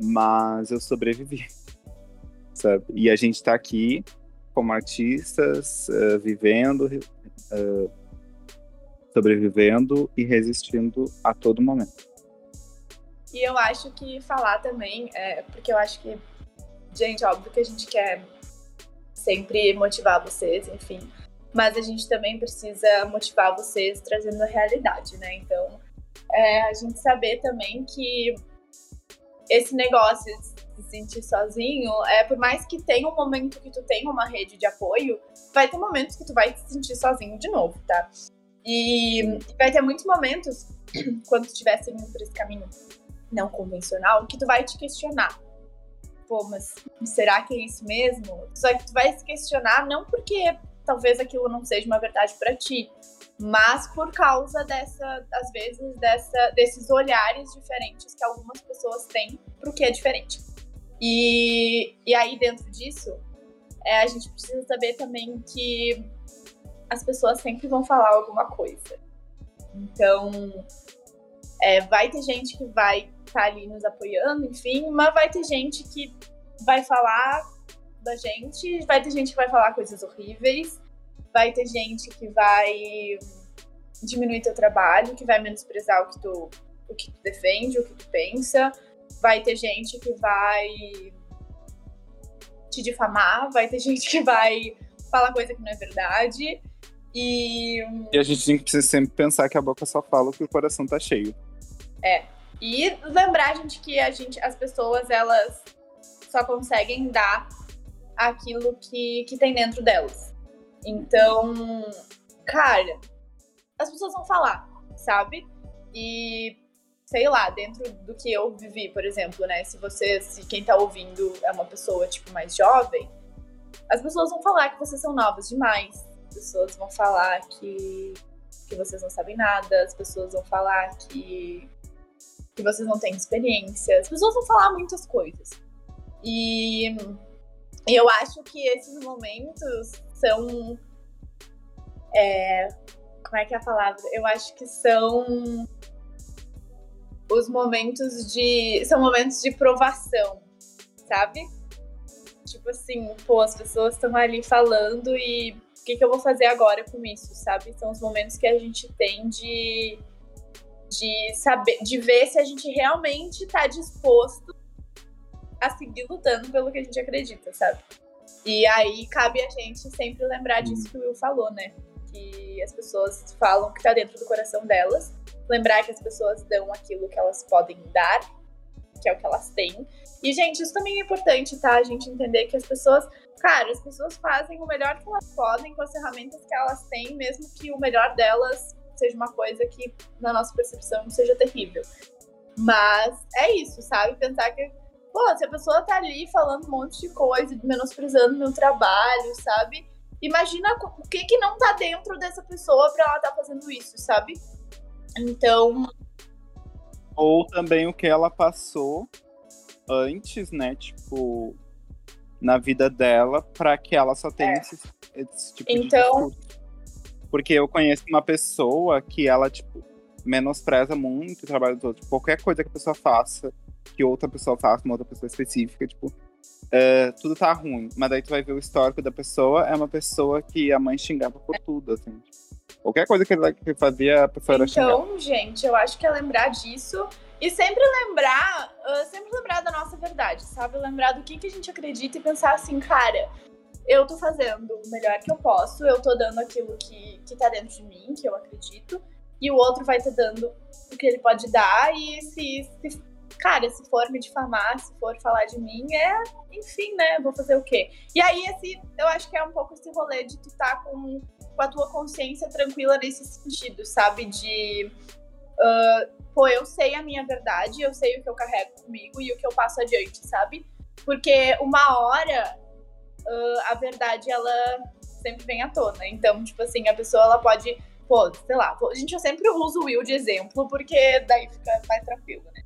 S1: mas eu sobrevivi, sabe? E a gente tá aqui como artistas, uh, vivendo, uh, sobrevivendo e resistindo a todo momento.
S2: E eu acho que falar também, é, porque eu acho que, gente, óbvio que a gente quer sempre motivar vocês, enfim, mas a gente também precisa motivar vocês trazendo a realidade, né? Então, é, a gente saber também que esse negócio de se sentir sozinho, é por mais que tenha um momento que tu tenha uma rede de apoio, vai ter momentos que tu vai te sentir sozinho de novo, tá? E vai ter muitos momentos, quando tu estiver seguindo por esse caminho não convencional, que tu vai te questionar. Pô, mas será que é isso mesmo? Só que tu vai se questionar não porque talvez aquilo não seja uma verdade para ti, mas por causa dessa, às vezes, dessa, desses olhares diferentes que algumas pessoas têm pro que é diferente. E, e aí, dentro disso, é, a gente precisa saber também que as pessoas sempre vão falar alguma coisa. Então, é, vai ter gente que vai estar tá ali nos apoiando, enfim, mas vai ter gente que vai falar da gente, vai ter gente que vai falar coisas horríveis, vai ter gente que vai diminuir teu trabalho, que vai menosprezar o que tu, o que tu defende, o que tu pensa, vai ter gente que vai te difamar, vai ter gente que vai falar coisa que não é verdade. E...
S1: e a gente precisa sempre pensar que a boca só fala que o coração tá cheio.
S2: É. E lembrar, gente, que a gente, as pessoas, elas só conseguem dar aquilo que, que tem dentro delas. Então, cara, as pessoas vão falar, sabe? E sei lá, dentro do que eu vivi, por exemplo, né? Se você, se quem tá ouvindo é uma pessoa tipo mais jovem, as pessoas vão falar que vocês são novos demais, as pessoas vão falar que, que vocês não sabem nada, as pessoas vão falar que, que vocês não têm experiência, as pessoas vão falar muitas coisas. E eu acho que esses momentos são. É, como é que é a palavra? Eu acho que são os momentos de. São momentos de provação, sabe? Tipo assim, pô, as pessoas estão ali falando e o que, que eu vou fazer agora com isso, sabe? São os momentos que a gente tem de, de saber, de ver se a gente realmente está disposto a seguir lutando pelo que a gente acredita, sabe? E aí cabe a gente sempre lembrar disso que o Will falou, né? Que as pessoas falam que tá dentro do coração delas. Lembrar que as pessoas dão aquilo que elas podem dar, que é o que elas têm. E, gente, isso também é importante, tá? A gente entender que as pessoas cara, as pessoas fazem o melhor que elas podem com as ferramentas que elas têm, mesmo que o melhor delas seja uma coisa que, na nossa percepção, seja terrível. Mas é isso, sabe? Pensar que, pô, se a pessoa tá ali falando um monte de coisa, menosprezando meu trabalho, sabe? imagina o que que não tá dentro dessa pessoa pra ela tá fazendo isso, sabe? Então.
S1: Ou também o que ela passou antes, né? Tipo, na vida dela, para que ela só tenha é. esse, esse, tipo
S2: então...
S1: de discurso. Porque eu conheço uma pessoa que ela, tipo, menospreza muito o trabalho dos outros. Qualquer coisa que a pessoa faça, que outra pessoa faça, uma outra pessoa específica, tipo, é, tudo tá ruim. Mas daí tu vai ver o histórico da pessoa, é uma pessoa que a mãe xingava por tudo, assim. Qualquer coisa que ela fazia, a pessoa
S2: então,
S1: era xingada.
S2: Então, gente, eu acho que é lembrar disso e sempre lembrar, uh, sempre lembrar da nossa verdade, sabe? Lembrar do que, que a gente acredita e pensar assim, cara, eu tô fazendo o melhor que eu posso, eu tô dando aquilo que, que tá dentro de mim, que eu acredito, e o outro vai te dando o que ele pode dar, e se, se cara, se for me difamar, se for falar de mim, é, enfim, né? Vou fazer o quê? E aí, esse, eu acho que é um pouco esse rolê de tu tá com, com a tua consciência tranquila nesse sentido, sabe? De. Uh, pô, eu sei a minha verdade, eu sei o que eu carrego comigo e o que eu passo adiante, sabe? Porque uma hora uh, a verdade ela sempre vem à tona. Então, tipo assim, a pessoa ela pode, pô, sei lá, a gente sempre usa o Will de exemplo, porque daí fica mais tranquilo, né?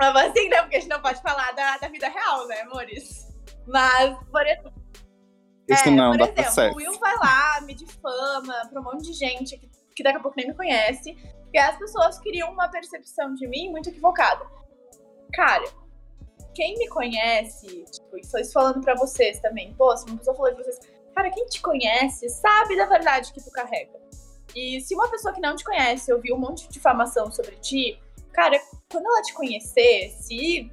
S2: Mas assim, né? Porque a gente não pode falar da, da vida real, né, amores? Mas, por exemplo.
S1: Isso é, não
S2: por
S1: dá
S2: exemplo,
S1: certo.
S2: o Will vai lá, me difama pra um monte de gente que, que daqui a pouco nem me conhece. E as pessoas criam uma percepção de mim muito equivocada. Cara, quem me conhece, tipo, isso falando pra vocês também, pô, se uma pessoa falou pra vocês, cara, quem te conhece sabe da verdade que tu carrega. E se uma pessoa que não te conhece ouvir um monte de difamação sobre ti, cara, quando ela te conhecer, se,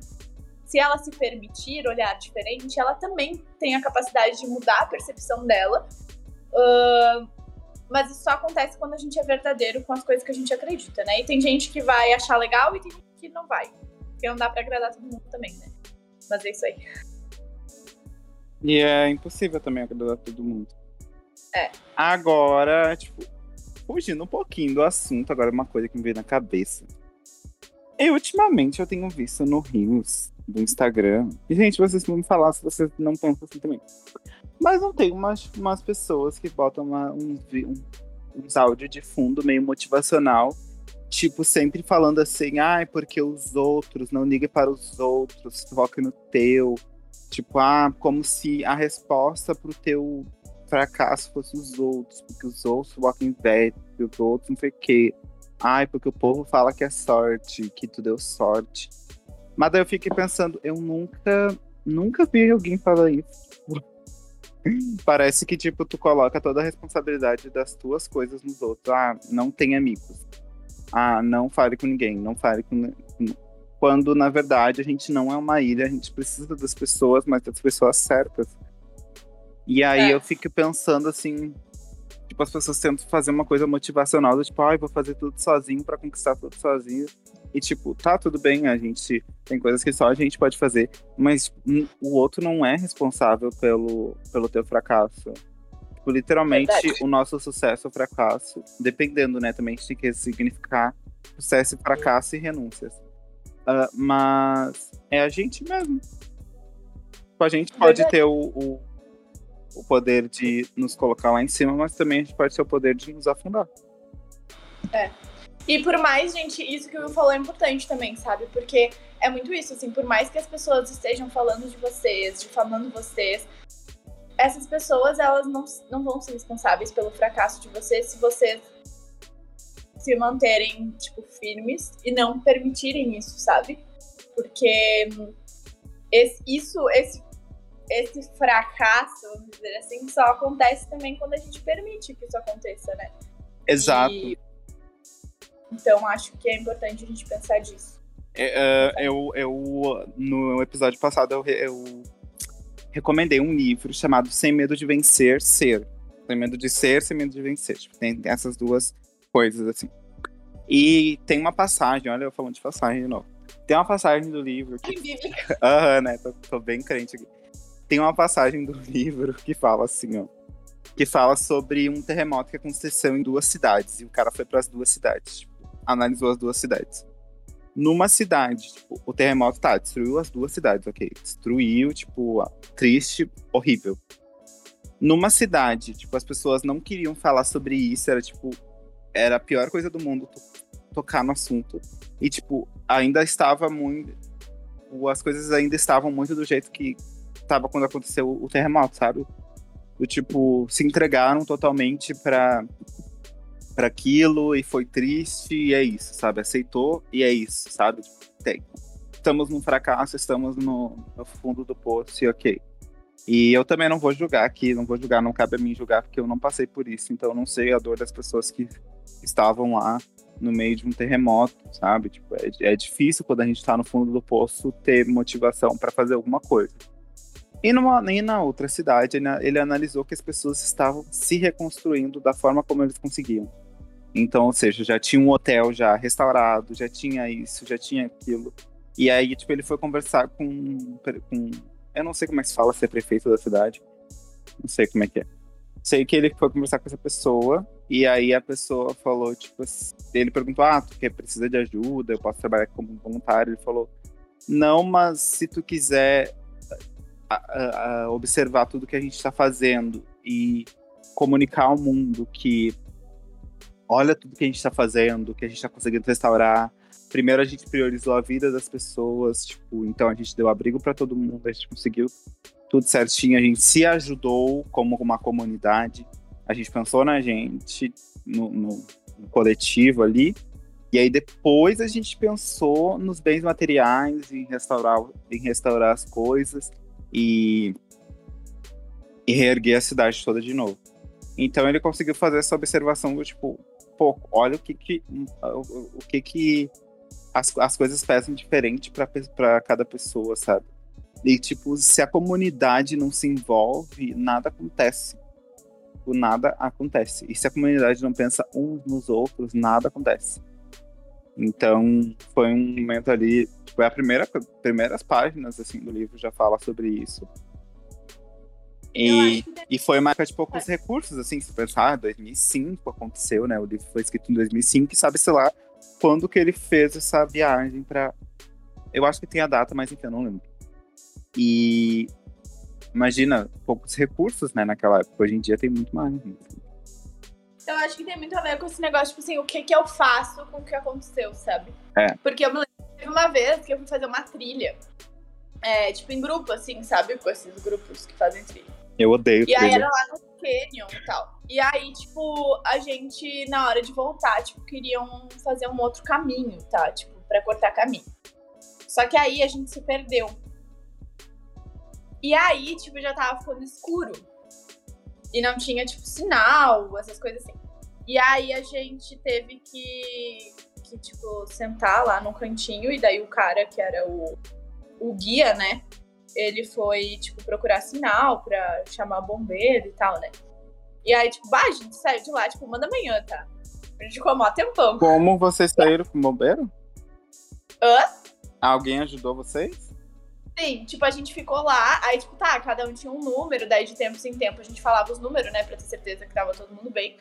S2: se ela se permitir olhar diferente, ela também tem a capacidade de mudar a percepção dela. Uh, mas isso só acontece quando a gente é verdadeiro com as coisas que a gente acredita, né? E tem gente que vai achar legal e tem gente que não vai. Porque não dá pra agradar todo mundo também, né? Mas é isso aí.
S1: E é impossível também agradar todo mundo.
S2: É.
S1: Agora, tipo, fugindo um pouquinho do assunto, agora uma coisa que me veio na cabeça. E ultimamente eu tenho visto no Rios do Instagram. E, gente, vocês vão me falar se vocês não pensam assim também. Mas não tem umas, umas pessoas que botam uma, uns, uns áudios de fundo meio motivacional tipo, sempre falando assim, ai, ah, porque os outros, não ligue para os outros, foque no teu. Tipo, ah, como se a resposta pro teu fracasso fosse os outros, porque os outros focam em velho, os outros não sei o quê. Ai, porque o povo fala que é sorte, que tu deu sorte. Mas daí eu fiquei pensando, eu nunca, nunca vi alguém falar isso. Parece que, tipo, tu coloca toda a responsabilidade das tuas coisas nos outros. Ah, não tem amigos ah, não fale com ninguém, não fale com. Quando, na verdade, a gente não é uma ilha, a gente precisa das pessoas, mas das pessoas certas. E aí é. eu fico pensando assim, tipo, as pessoas tentam fazer uma coisa motivacional, do tipo, ai, ah, vou fazer tudo sozinho para conquistar tudo sozinho. E tipo, tá tudo bem, a gente tem coisas que só a gente pode fazer, mas o outro não é responsável pelo, pelo teu fracasso. Tipo, literalmente, Verdade. o nosso sucesso ou fracasso, dependendo, né? Também a gente tem que significar sucesso e fracasso e renúncias. Uh, mas é a gente mesmo. Tipo, a gente pode Verdade. ter o, o, o, poder de nos colocar lá em cima, mas também a gente pode ter o poder de nos afundar.
S2: É. E por mais, gente, isso que o falou é importante também, sabe? Porque é muito isso, assim, por mais que as pessoas estejam falando de vocês, difamando vocês, essas pessoas elas não, não vão ser responsáveis pelo fracasso de você se vocês se manterem tipo firmes e não permitirem isso, sabe? Porque esse, isso, esse, esse fracasso, vamos dizer assim, só acontece também quando a gente permite que isso aconteça, né?
S1: Exato. E,
S2: então acho que é importante a gente pensar disso.
S1: É, uh, eu, eu, no episódio passado, eu, eu recomendei um livro chamado Sem Medo de Vencer, Ser. Sem medo de ser, sem medo de vencer. Tipo, tem essas duas coisas, assim. E tem uma passagem, olha eu falando de passagem de novo. Tem uma passagem do livro que. Aham, né? Tô, tô, bem crente aqui. Tem uma passagem do livro que fala assim, ó. Que fala sobre um terremoto que aconteceu em duas cidades. E o cara foi para as duas cidades. Tipo, analisou as duas cidades numa cidade. Tipo, o terremoto tá, destruiu as duas cidades, ok? Destruiu, tipo, triste, horrível. numa cidade, tipo, as pessoas não queriam falar sobre isso, era tipo, era a pior coisa do mundo to tocar no assunto. E, tipo, ainda estava muito. As coisas ainda estavam muito do jeito que estava quando aconteceu o terremoto, sabe? Do tipo, se entregaram totalmente para para aquilo e foi triste e é isso, sabe? Aceitou e é isso, sabe? Tem. Estamos num fracasso, estamos no, no fundo do poço e ok. E eu também não vou julgar aqui, não vou julgar, não cabe a mim julgar, porque eu não passei por isso, então eu não sei a dor das pessoas que estavam lá no meio de um terremoto, sabe? Tipo, é, é difícil quando a gente tá no fundo do poço ter motivação para fazer alguma coisa. E, numa, e na outra cidade, ele, analisou que as pessoas estavam se reconstruindo da forma como eles conseguiam. Então, ou seja, já tinha um hotel já restaurado, já tinha isso, já tinha aquilo. E aí, tipo, ele foi conversar com, com eu não sei como é que se fala, ser prefeito da cidade. Não sei como é que é. Sei que ele foi conversar com essa pessoa, e aí a pessoa falou, tipo, ele perguntou, ah, tu quer, precisa de ajuda, eu posso trabalhar como voluntário? Ele falou, não, mas se tu quiser a, a observar tudo que a gente está fazendo e comunicar ao mundo que olha tudo que a gente está fazendo, que a gente está conseguindo restaurar, primeiro a gente priorizou a vida das pessoas, tipo, então a gente deu abrigo para todo mundo, a gente conseguiu tudo certinho, a gente se ajudou como uma comunidade, a gente pensou na gente, no, no, no coletivo ali, e aí depois a gente pensou nos bens materiais, em restaurar, em restaurar as coisas e, e reerguer a cidade toda de novo. Então ele conseguiu fazer essa observação do tipo, olha o que que, o que que as, as coisas pesam diferente para cada pessoa, sabe? E, tipo, se a comunidade não se envolve, nada acontece. O nada acontece. E se a comunidade não pensa uns nos outros, nada acontece. Então, foi um momento ali, é a primeira, primeiras páginas, assim, do livro já fala sobre isso. E, e foi uma época de poucos recursos, assim, se pensar, 2005 aconteceu, né? O livro foi escrito em 2005 e sabe-se lá quando que ele fez essa viagem para Eu acho que tem a data, mas enfim, eu não lembro. E imagina, poucos recursos, né, naquela época. Hoje em dia tem muito mais. Né?
S2: Eu acho que tem muito a ver com esse negócio, tipo assim, o que que eu faço com o que aconteceu, sabe?
S1: É.
S2: Porque eu me lembro uma vez que eu fui fazer uma trilha. É, tipo, em grupo, assim, sabe? Com esses grupos que fazem trilha.
S1: Eu odeio
S2: E
S1: trilha.
S2: aí era lá no Canyon e tal. E aí, tipo, a gente, na hora de voltar, tipo, queriam fazer um outro caminho, tá? Tipo, pra cortar caminho. Só que aí a gente se perdeu. E aí, tipo, já tava ficando escuro. E não tinha, tipo, sinal, essas coisas assim. E aí a gente teve que, que tipo, sentar lá no cantinho. E daí o cara, que era o, o guia, né? Ele foi, tipo, procurar sinal pra chamar bombeiro e tal, né? E aí, tipo, bah, a gente saiu de lá, tipo, manda amanhã, tá? A gente ficou mó tempão.
S1: Como vocês saíram com o bombeiro?
S2: Hã?
S1: Alguém ajudou vocês?
S2: Sim, tipo, a gente ficou lá, aí, tipo, tá, cada um tinha um número, daí de tempo em tempo a gente falava os números, né, pra ter certeza que tava todo mundo bem.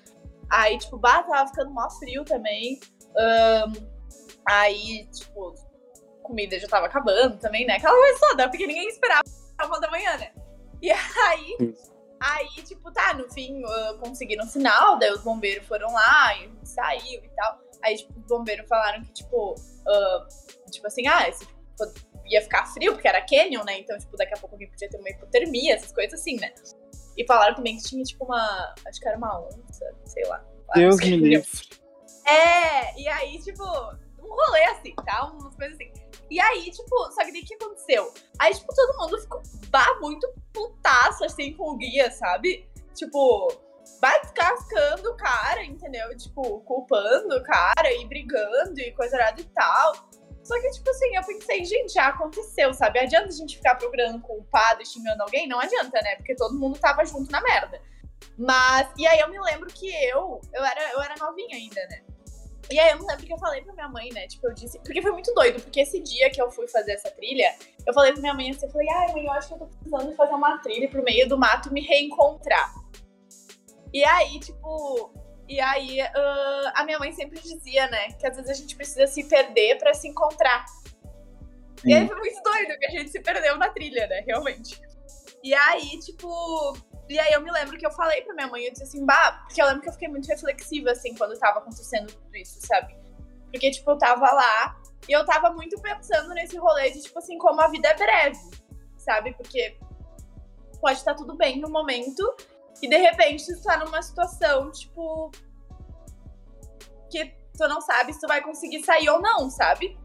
S2: Aí, tipo, bah, tava ficando mó frio também. Um, aí, tipo, comida já tava acabando também, né? Aquela coisa toda, porque ninguém esperava uma da manhã, né? E aí, aí, tipo, tá, no fim, uh, conseguiram sinal, daí os bombeiros foram lá e saiu e tal. Aí, tipo, os bombeiros falaram que, tipo, uh, tipo assim, ah, esse, ia ficar frio, porque era canyon, né? Então, tipo, daqui a pouco alguém podia ter uma hipotermia, essas coisas assim, né? E falaram também que tinha, tipo, uma. Acho que era uma onça, sei lá.
S1: Deus me livre.
S2: É, e aí, tipo, um rolê assim, tá? Umas coisas assim. E aí, tipo, só que daí o que aconteceu? Aí, tipo, todo mundo ficou bah, muito putaço, assim, com o guia, sabe? Tipo, vai descascando o cara, entendeu? Tipo, culpando o cara e brigando e coisa errada e tal. Só que, tipo assim, eu pensei, gente, já aconteceu, sabe? Adianta a gente ficar procurando culpado e xingando alguém? Não adianta, né? Porque todo mundo tava junto na merda. Mas, e aí eu me lembro que eu, eu era, eu era novinha ainda, né? E aí eu me lembro que eu falei pra minha mãe, né? Tipo, eu disse. Porque foi muito doido, porque esse dia que eu fui fazer essa trilha, eu falei pra minha mãe assim, eu falei, ai, mãe, eu acho que eu tô precisando fazer uma trilha pro meio do mato me reencontrar. E aí, tipo, e aí, uh, a minha mãe sempre dizia, né, que às vezes a gente precisa se perder para se encontrar. E aí foi muito doido que a gente se perdeu na trilha, né, realmente. E aí, tipo, E aí eu me lembro que eu falei pra minha mãe, eu disse assim, bah, porque eu lembro que eu fiquei muito reflexiva, assim, quando tava acontecendo tudo isso, sabe? Porque, tipo, eu tava lá e eu tava muito pensando nesse rolê de, tipo assim, como a vida é breve, sabe? Porque pode estar tudo bem no momento e de repente tu tá numa situação, tipo, que tu não sabe se tu vai conseguir sair ou não, sabe?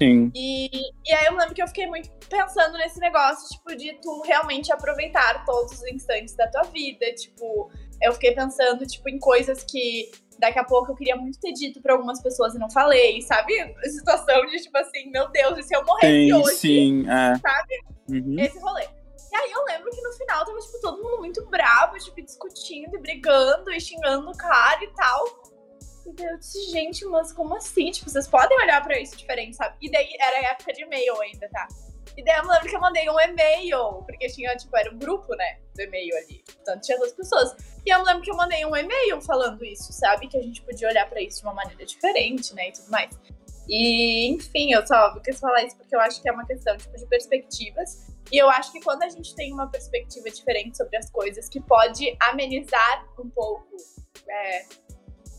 S1: Sim.
S2: E, e aí eu lembro que eu fiquei muito pensando nesse negócio, tipo, de tu realmente aproveitar todos os instantes da tua vida. Tipo, eu fiquei pensando, tipo, em coisas que daqui a pouco eu queria muito ter dito pra algumas pessoas e não falei, sabe? Situação de, tipo assim, meu Deus, e se eu morresse
S1: Sim,
S2: hoje?
S1: sim, é.
S2: Sabe?
S1: Uhum.
S2: Esse rolê. E aí eu lembro que no final tava, tipo, todo mundo muito bravo, tipo, discutindo e brigando e xingando o cara e tal. E daí eu disse, gente, mas como assim? Tipo, vocês podem olhar pra isso diferente, sabe? E daí era época de e-mail ainda, tá? E daí eu me lembro que eu mandei um e-mail, porque tinha, tipo, era um grupo, né, do e-mail ali. Portanto, tinha duas pessoas. E eu me lembro que eu mandei um e-mail falando isso, sabe? Que a gente podia olhar pra isso de uma maneira diferente, né, e tudo mais. E, enfim, eu só quis falar isso porque eu acho que é uma questão, tipo, de perspectivas. E eu acho que quando a gente tem uma perspectiva diferente sobre as coisas, que pode amenizar um pouco é,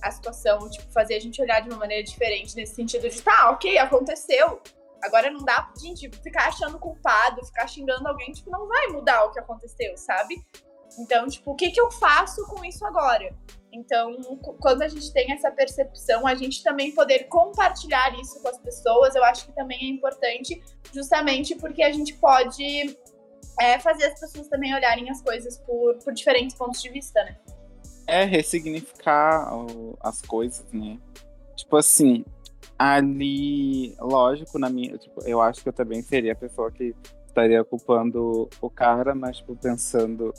S2: a situação, tipo, fazer a gente olhar de uma maneira diferente, nesse sentido de, tá, ok, aconteceu. Agora não dá, gente, ficar achando culpado, ficar xingando alguém, tipo, não vai mudar o que aconteceu, sabe? Então, tipo, o que, que eu faço com isso agora? Então, quando a gente tem essa percepção, a gente também poder compartilhar isso com as pessoas, eu acho que também é importante, justamente porque a gente pode é, fazer as pessoas também olharem as coisas por, por diferentes pontos de vista, né?
S1: É ressignificar as coisas, né? Tipo assim, ali, lógico, na minha. Tipo, eu acho que eu também seria a pessoa que estaria culpando o cara, mas, tipo, pensando.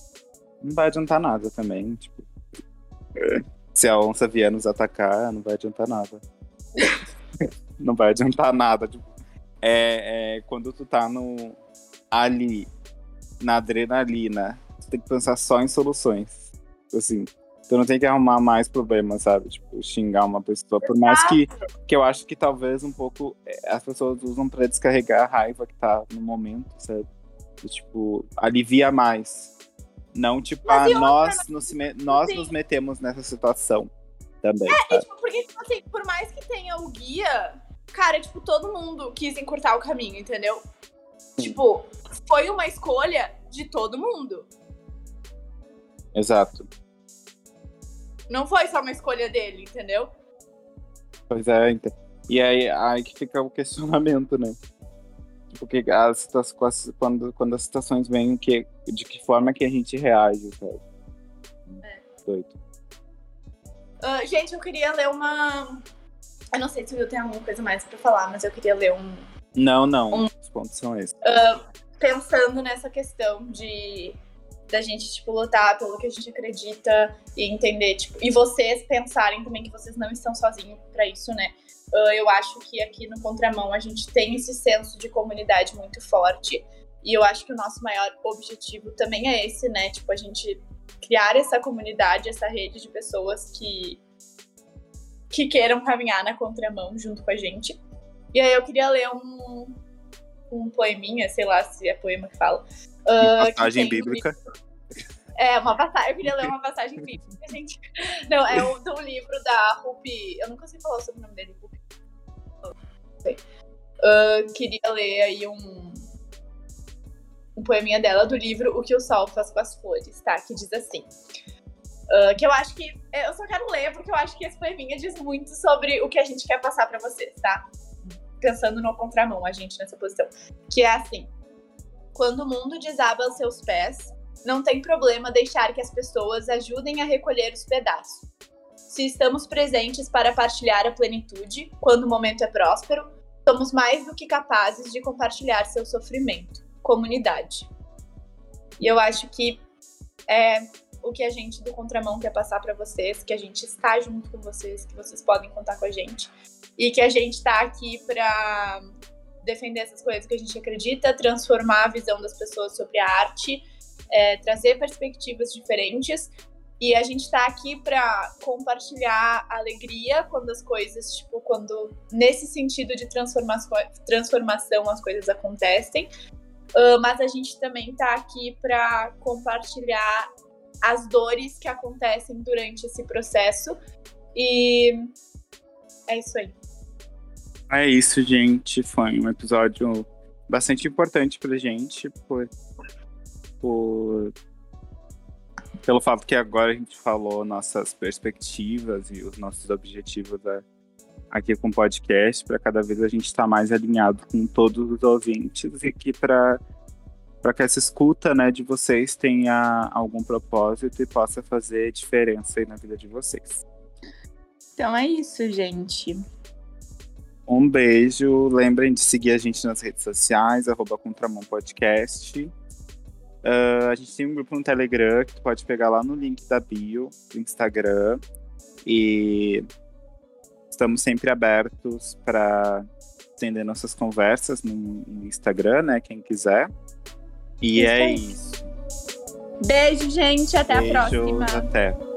S1: Não vai adiantar nada também. Tipo, se a onça vier nos atacar, não vai adiantar nada. não vai adiantar nada. Tipo, é, é quando tu tá no, ali, na adrenalina, tu tem que pensar só em soluções. Assim, tu não tem que arrumar mais problemas, sabe? Tipo, xingar uma pessoa. Por mais que, que eu acho que talvez um pouco é, as pessoas usam pra descarregar a raiva que tá no momento, sabe? E, tipo, alivia mais. Não, tipo, ah,
S2: e outra,
S1: nós, nos, me- nós
S2: Sim.
S1: nos metemos nessa situação também.
S2: E,
S1: sabe?
S2: tipo, porque, tipo assim, por mais que tenha o guia, cara, tipo, todo mundo quis encurtar o caminho, entendeu? Tipo, foi uma escolha de todo mundo.
S1: Exato.
S2: Não foi só uma escolha dele, entendeu?
S1: Pois é, então. E aí, aí que fica o questionamento, né? Porque as situações, quando, quando as situações vêm, que, de que forma que a gente reage, sabe?
S2: É.
S1: Doido.
S2: Ah, gente, eu queria ler uma. Eu não sei se o Will tem alguma coisa mais pra falar, mas eu queria ler um.
S1: Não, não.
S2: Um-
S1: Os pontos são esses.
S2: Pensando nessa questão de da gente, tipo, lutar pelo que a gente acredita e entender, tipo, e vocês pensarem também que vocês não estão sozinhos pra isso, né? Ah, eu acho que aqui no Contramão a gente tem esse senso de comunidade muito forte. E eu acho que o nosso maior objetivo também é esse, né? Tipo, a gente criar essa comunidade, essa rede de pessoas que, que queiram caminhar na contramão junto com a gente. E aí eu queria ler um, um poeminha, sei lá se é poema que fala. que
S1: Passagem
S2: no
S1: bíblica.
S2: é, uma passagem. Eu queria ler uma passagem bíblica, gente. Não, é um, um livro da Rupi. Eu nunca sei falar sobre o nome dele, Rupi. Ah, queria ler aí um. Um poeminha dela do livro O que o Sol faz com as flores, tá? Que diz assim. ah, que eu acho que. Eu só quero ler porque eu acho que esse poeminha diz muito sobre o que a gente quer passar pra vocês, tá? Pensando no contramão, a gente nessa posição. Que é assim. Quando o mundo desaba aos seus pés, não tem problema deixar que as pessoas ajudem a recolher os pedaços. Se estamos presentes para partilhar a plenitude, quando o momento é próspero, somos mais do que capazes de compartilhar seu sofrimento. Comunidade. E eu acho que é o que a gente do Contramão quer passar para vocês, que a gente está junto com vocês, que vocês podem contar com a gente e que a gente está aqui para defender essas coisas que a gente acredita, transformar a visão das pessoas sobre a arte é, trazer perspectivas diferentes. E a gente tá aqui para compartilhar alegria quando as coisas, tipo, quando nesse sentido de transformação, transformação as coisas acontecem. Ah, mas a gente também tá aqui para compartilhar as dores que acontecem durante esse processo. E é isso aí.
S1: É isso, gente. Foi um episódio bastante importante pra gente, por, por pelo fato que agora a gente falou nossas perspectivas e os nossos objetivos da, aqui com o podcast, para cada vez a gente estar tá mais alinhado com todos os ouvintes e que para para que essa escuta né, de vocês tenha algum propósito e possa fazer diferença aí na vida de vocês.
S2: Então é isso, gente.
S1: Um beijo. Lembrem de seguir a gente nas redes sociais, arroba Contramão Podcast. Uh, a gente tem um grupo no Telegram que tu pode pegar lá no link da bio do Instagram. E estamos sempre abertos para estender nossas conversas no, no, Instagram, né? Quem quiser. E isso é isso.
S2: Beijo, gente. Até
S1: Beijo,
S2: a próxima.
S1: Até.